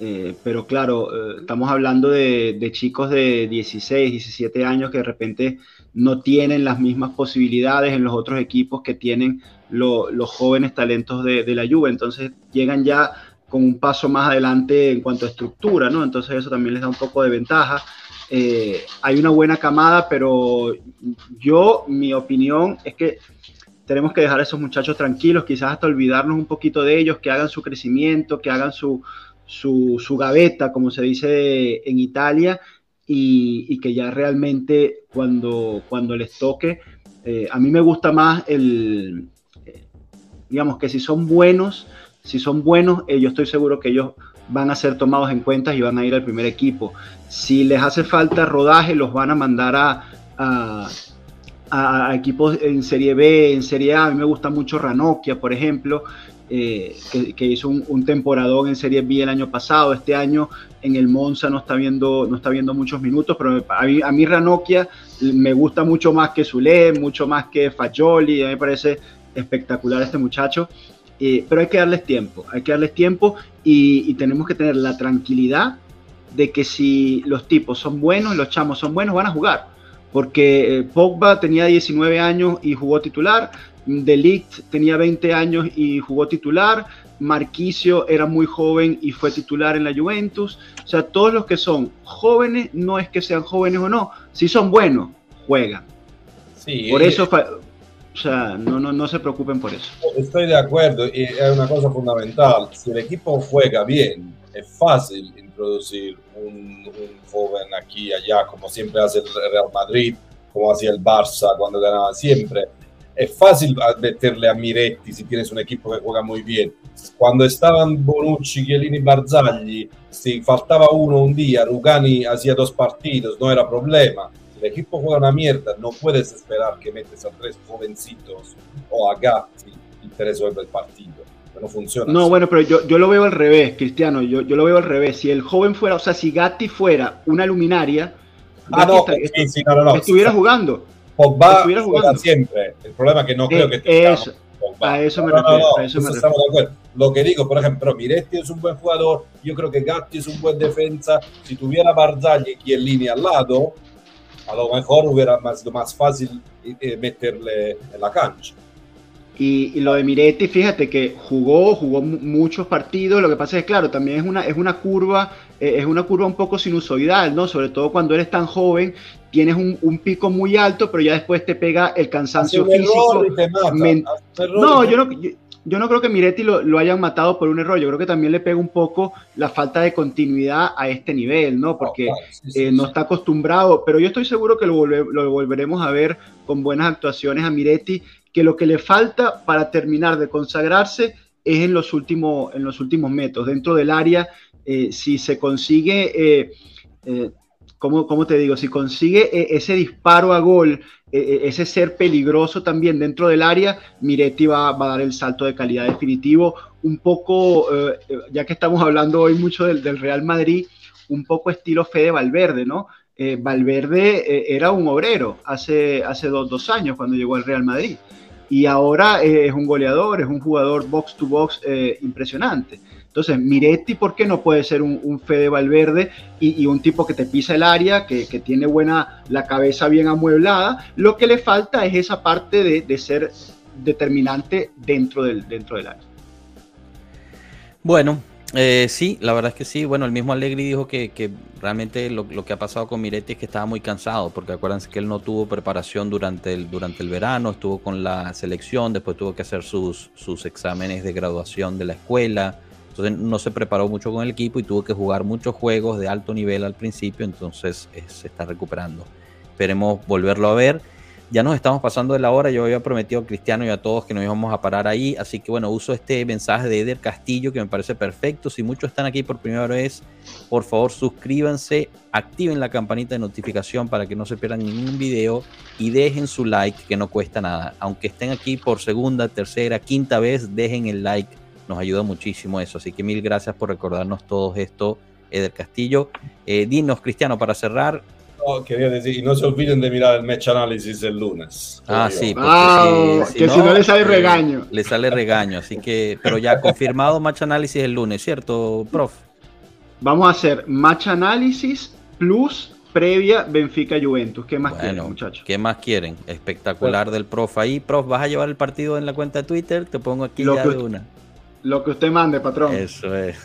Eh, pero claro, eh, estamos hablando de, chicos de 16, 17 años que de repente no tienen las mismas posibilidades en los otros equipos que tienen los jóvenes talentos de, la Juve. Entonces llegan ya con un paso más adelante en cuanto a estructura, ¿no? Entonces eso también les da un poco de ventaja. Eh, hay una buena camada, pero yo, mi opinión es que tenemos que dejar a esos muchachos tranquilos, quizás hasta olvidarnos un poquito de ellos, que hagan su crecimiento, que hagan su, su, gaveta, como se dice en Italia, y, que ya realmente cuando, cuando les toque, eh, a mí me gusta más el, eh, digamos que si son buenos, si son buenos, yo estoy seguro que ellos van a ser tomados en cuenta y van a ir al primer equipo. Si les hace falta rodaje, los van a mandar a, a, equipos en Serie B, en Serie A. A mí me gusta mucho Ranocchia, por ejemplo. Eh, que, hizo un, temporadón en Serie B el año pasado. Este año en el Monza no está viendo, no está viendo muchos minutos, pero a mí, a mí Ranocchia me gusta mucho más que Zule, mucho más que Fagioli, a mí me parece espectacular este muchacho. Eh, pero hay que darles tiempo, hay que darles tiempo y, tenemos que tener la tranquilidad de que si los tipos son buenos, los chamos son buenos, van a jugar. Porque eh, Pogba tenía 19 años y jugó titular, Delict tenía 20 años y jugó titular, Marquicio era muy joven y fue titular en la Juventus. O sea, todos los que son jóvenes, no es que sean jóvenes o no, si son buenos, juegan. Sí, Por eso o sea, no, no, no se preocupen por eso. Estoy de acuerdo y es una cosa fundamental. Si el equipo juega bien, es fácil introducir un, joven aquí y allá, como siempre hace el Real Madrid, como hacía el Barça cuando ganaba siempre. Es fácil meterle a Miretti si tienes un equipo que juega muy bien. Cuando estaban Bonucci, Chiellini, Barzagli, si faltaba uno un día, Rugani hacía dos partidos, no era problema el equipo juega una mierda, no puedes esperar que metes a tres jovencitos o a Gatti y te resuelva el partido. No funciona. No, bueno, pero yo, yo lo veo al revés, Cristiano. Yo, yo lo veo al revés. Si el joven fuera, o sea, si Gatti fuera una luminaria, ah, no, estuviera jugando. Pogba estuviera jugando siempre. El problema es que no creo eh, que eso, A eso me refiero. a eso me estamos de acuerdo. Lo que digo, por ejemplo, Miretti es un buen jugador, yo creo que Gatti es un buen defensa. Si tuviera Barzagli aquí en línea al lado, a lo mejor hubiera sido más fácil eh, meterle en la cancha. Y, lo de Miretti, fíjate que jugó, jugó muchos partidos. Lo que pasa es que, claro, también es una, es una curva, eh, es una curva un poco sinusoidal, ¿no? Sobre todo cuando eres tan joven, tienes un, pico muy alto, pero ya después te pega el cansancio físico. no, yo no, yo no creo que Miretti lo, hayan matado por un error, yo creo que también le pega un poco la falta de continuidad a este nivel, ¿no? Porque eh, no está acostumbrado, pero yo estoy seguro que lo, lo, volveremos a ver con buenas actuaciones a Miretti, que lo que le falta para terminar de consagrarse es en los últimos, en los últimos metros, dentro del área, eh, si se consigue... Eh, ¿cómo, te digo? Si consigue eh, ese disparo a gol, eh, eh, ese ser peligroso también dentro del área, Miretti va, va a dar el salto de calidad definitivo. Un poco, ya que estamos hablando hoy mucho del, del, Real Madrid, un poco estilo Fede Valverde, ¿no? Valverde era un obrero hace, hace dos, dos, años cuando llegó al Real Madrid. Y ahora es un goleador, es un jugador box to box impresionante. Entonces, Miretti, ¿por qué no puede ser un, Fede Valverde y, un tipo que te pisa el área, que, tiene buena, la cabeza bien amueblada? Lo que le falta es esa parte de, ser determinante dentro del, dentro del área. Bueno, eh, sí, la verdad es que sí. Bueno, el mismo Allegri dijo que, realmente lo, que ha pasado con Miretti es que estaba muy cansado, porque acuérdense que él no tuvo preparación durante el, durante el verano, estuvo con la selección, después tuvo que hacer sus, sus exámenes de graduación de la escuela, entonces no se preparó mucho con el equipo y tuvo que jugar muchos juegos de alto nivel al principio, entonces eh, se está recuperando. Esperemos volverlo a ver. Ya nos estamos pasando de la hora, yo había prometido a Cristiano y a todos que nos íbamos a parar ahí, así que bueno, uso este mensaje de Eder Castillo que me parece perfecto. Si muchos están aquí por primera vez, por favor suscríbanse, activen la campanita de notificación para que no se pierdan ningún video y dejen su like que no cuesta nada. Aunque estén aquí por segunda, tercera, quinta vez, dejen el like nos ayuda muchísimo eso. Así que mil gracias por recordarnos todo esto, Eder Castillo. Eh, dinos, Cristiano, para cerrar. quería decir, y no se olviden de mirar el match análisis el lunes. Ah, sí, que si no, le sale eh, regaño. Le sale regaño, así que, pero ya *laughs* confirmado match análisis el lunes, ¿cierto, prof? Vamos a hacer match análisis plus previa Benfica Juventus. ¿Qué más quieren, muchachos? ¿Qué más quieren? Espectacular del prof ahí. Prof, ¿vas a llevar el partido en la cuenta de Twitter? Te pongo aquí ya de una. Lo que usted mande, patrón. Eso es.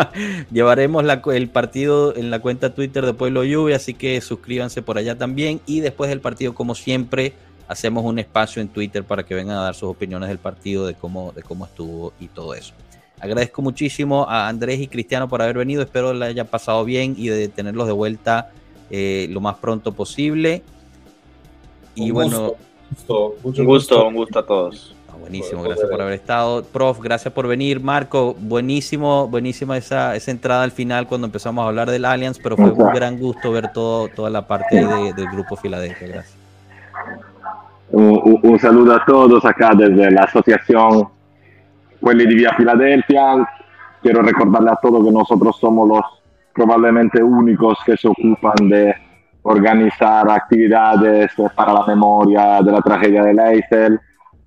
*laughs* Llevaremos el partido en la cuenta Twitter de Pueblo Lluvia, así que suscríbanse por allá también. Y después del partido, como siempre, hacemos un espacio en Twitter para que vengan a dar sus opiniones del partido, de cómo, de cómo estuvo y todo eso. Agradezco muchísimo a Andrés y Cristiano por haber venido. Espero les haya pasado bien y de tenerlos de vuelta eh, lo más pronto posible. Y bueno, gusto, un gusto, un gusto a todos. Buenísimo, gracias por haber estado. Prof, gracias por venir. Marco, buenísimo, buenísima esa, esa entrada al final cuando empezamos a hablar del Allianz, pero fue un gran gusto ver todo, toda la parte del grupo Filadelfia. Gracias. Un, saludo a todos acá desde la asociación quelli di Via Filadelfia. Quiero recordarle a todos que nosotros somos los probablemente únicos que se ocupan de organizar actividades para la memoria de la tragedia de Leicester,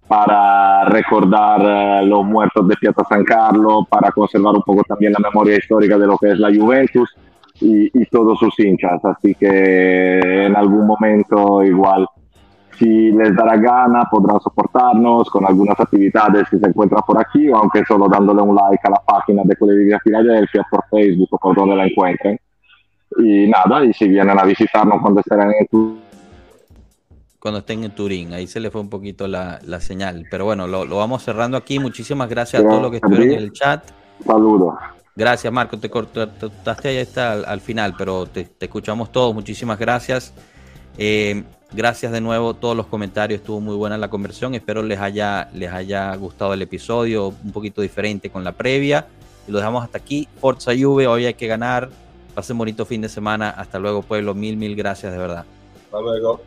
para recordar eh, los muertos de Piazza San Carlo, para conservar un poco también la memoria histórica de lo que es la Juventus y, y todos sus hinchas. Así que en algún momento igual si les dará gana podrán soportarnos con algunas actividades que se encuentran por aquí o aunque solo dándole un like a la página de Colegio Filadelfia por Facebook o por donde la encuentren. Y nada, y si vienen a visitarnos cuando estén en Turín. Cuando estén en Turín, ahí se le fue un poquito la, la señal. Pero bueno, lo, lo, vamos cerrando aquí. Muchísimas gracias a todos los que estuvieron en el chat. Saludos. Gracias, Marco. Te cortaste ahí está al, al, final, pero te, te, escuchamos todos. Muchísimas gracias. Eh, gracias de nuevo todos los comentarios. Estuvo muy buena la conversión. Espero les haya, les haya gustado el episodio. Un poquito diferente con la previa. Y lo dejamos hasta aquí. Forza Juve. Hoy hay que ganar. Pasen bonito fin de semana. Hasta luego, pueblo. Mil, mil gracias de verdad. Hasta luego.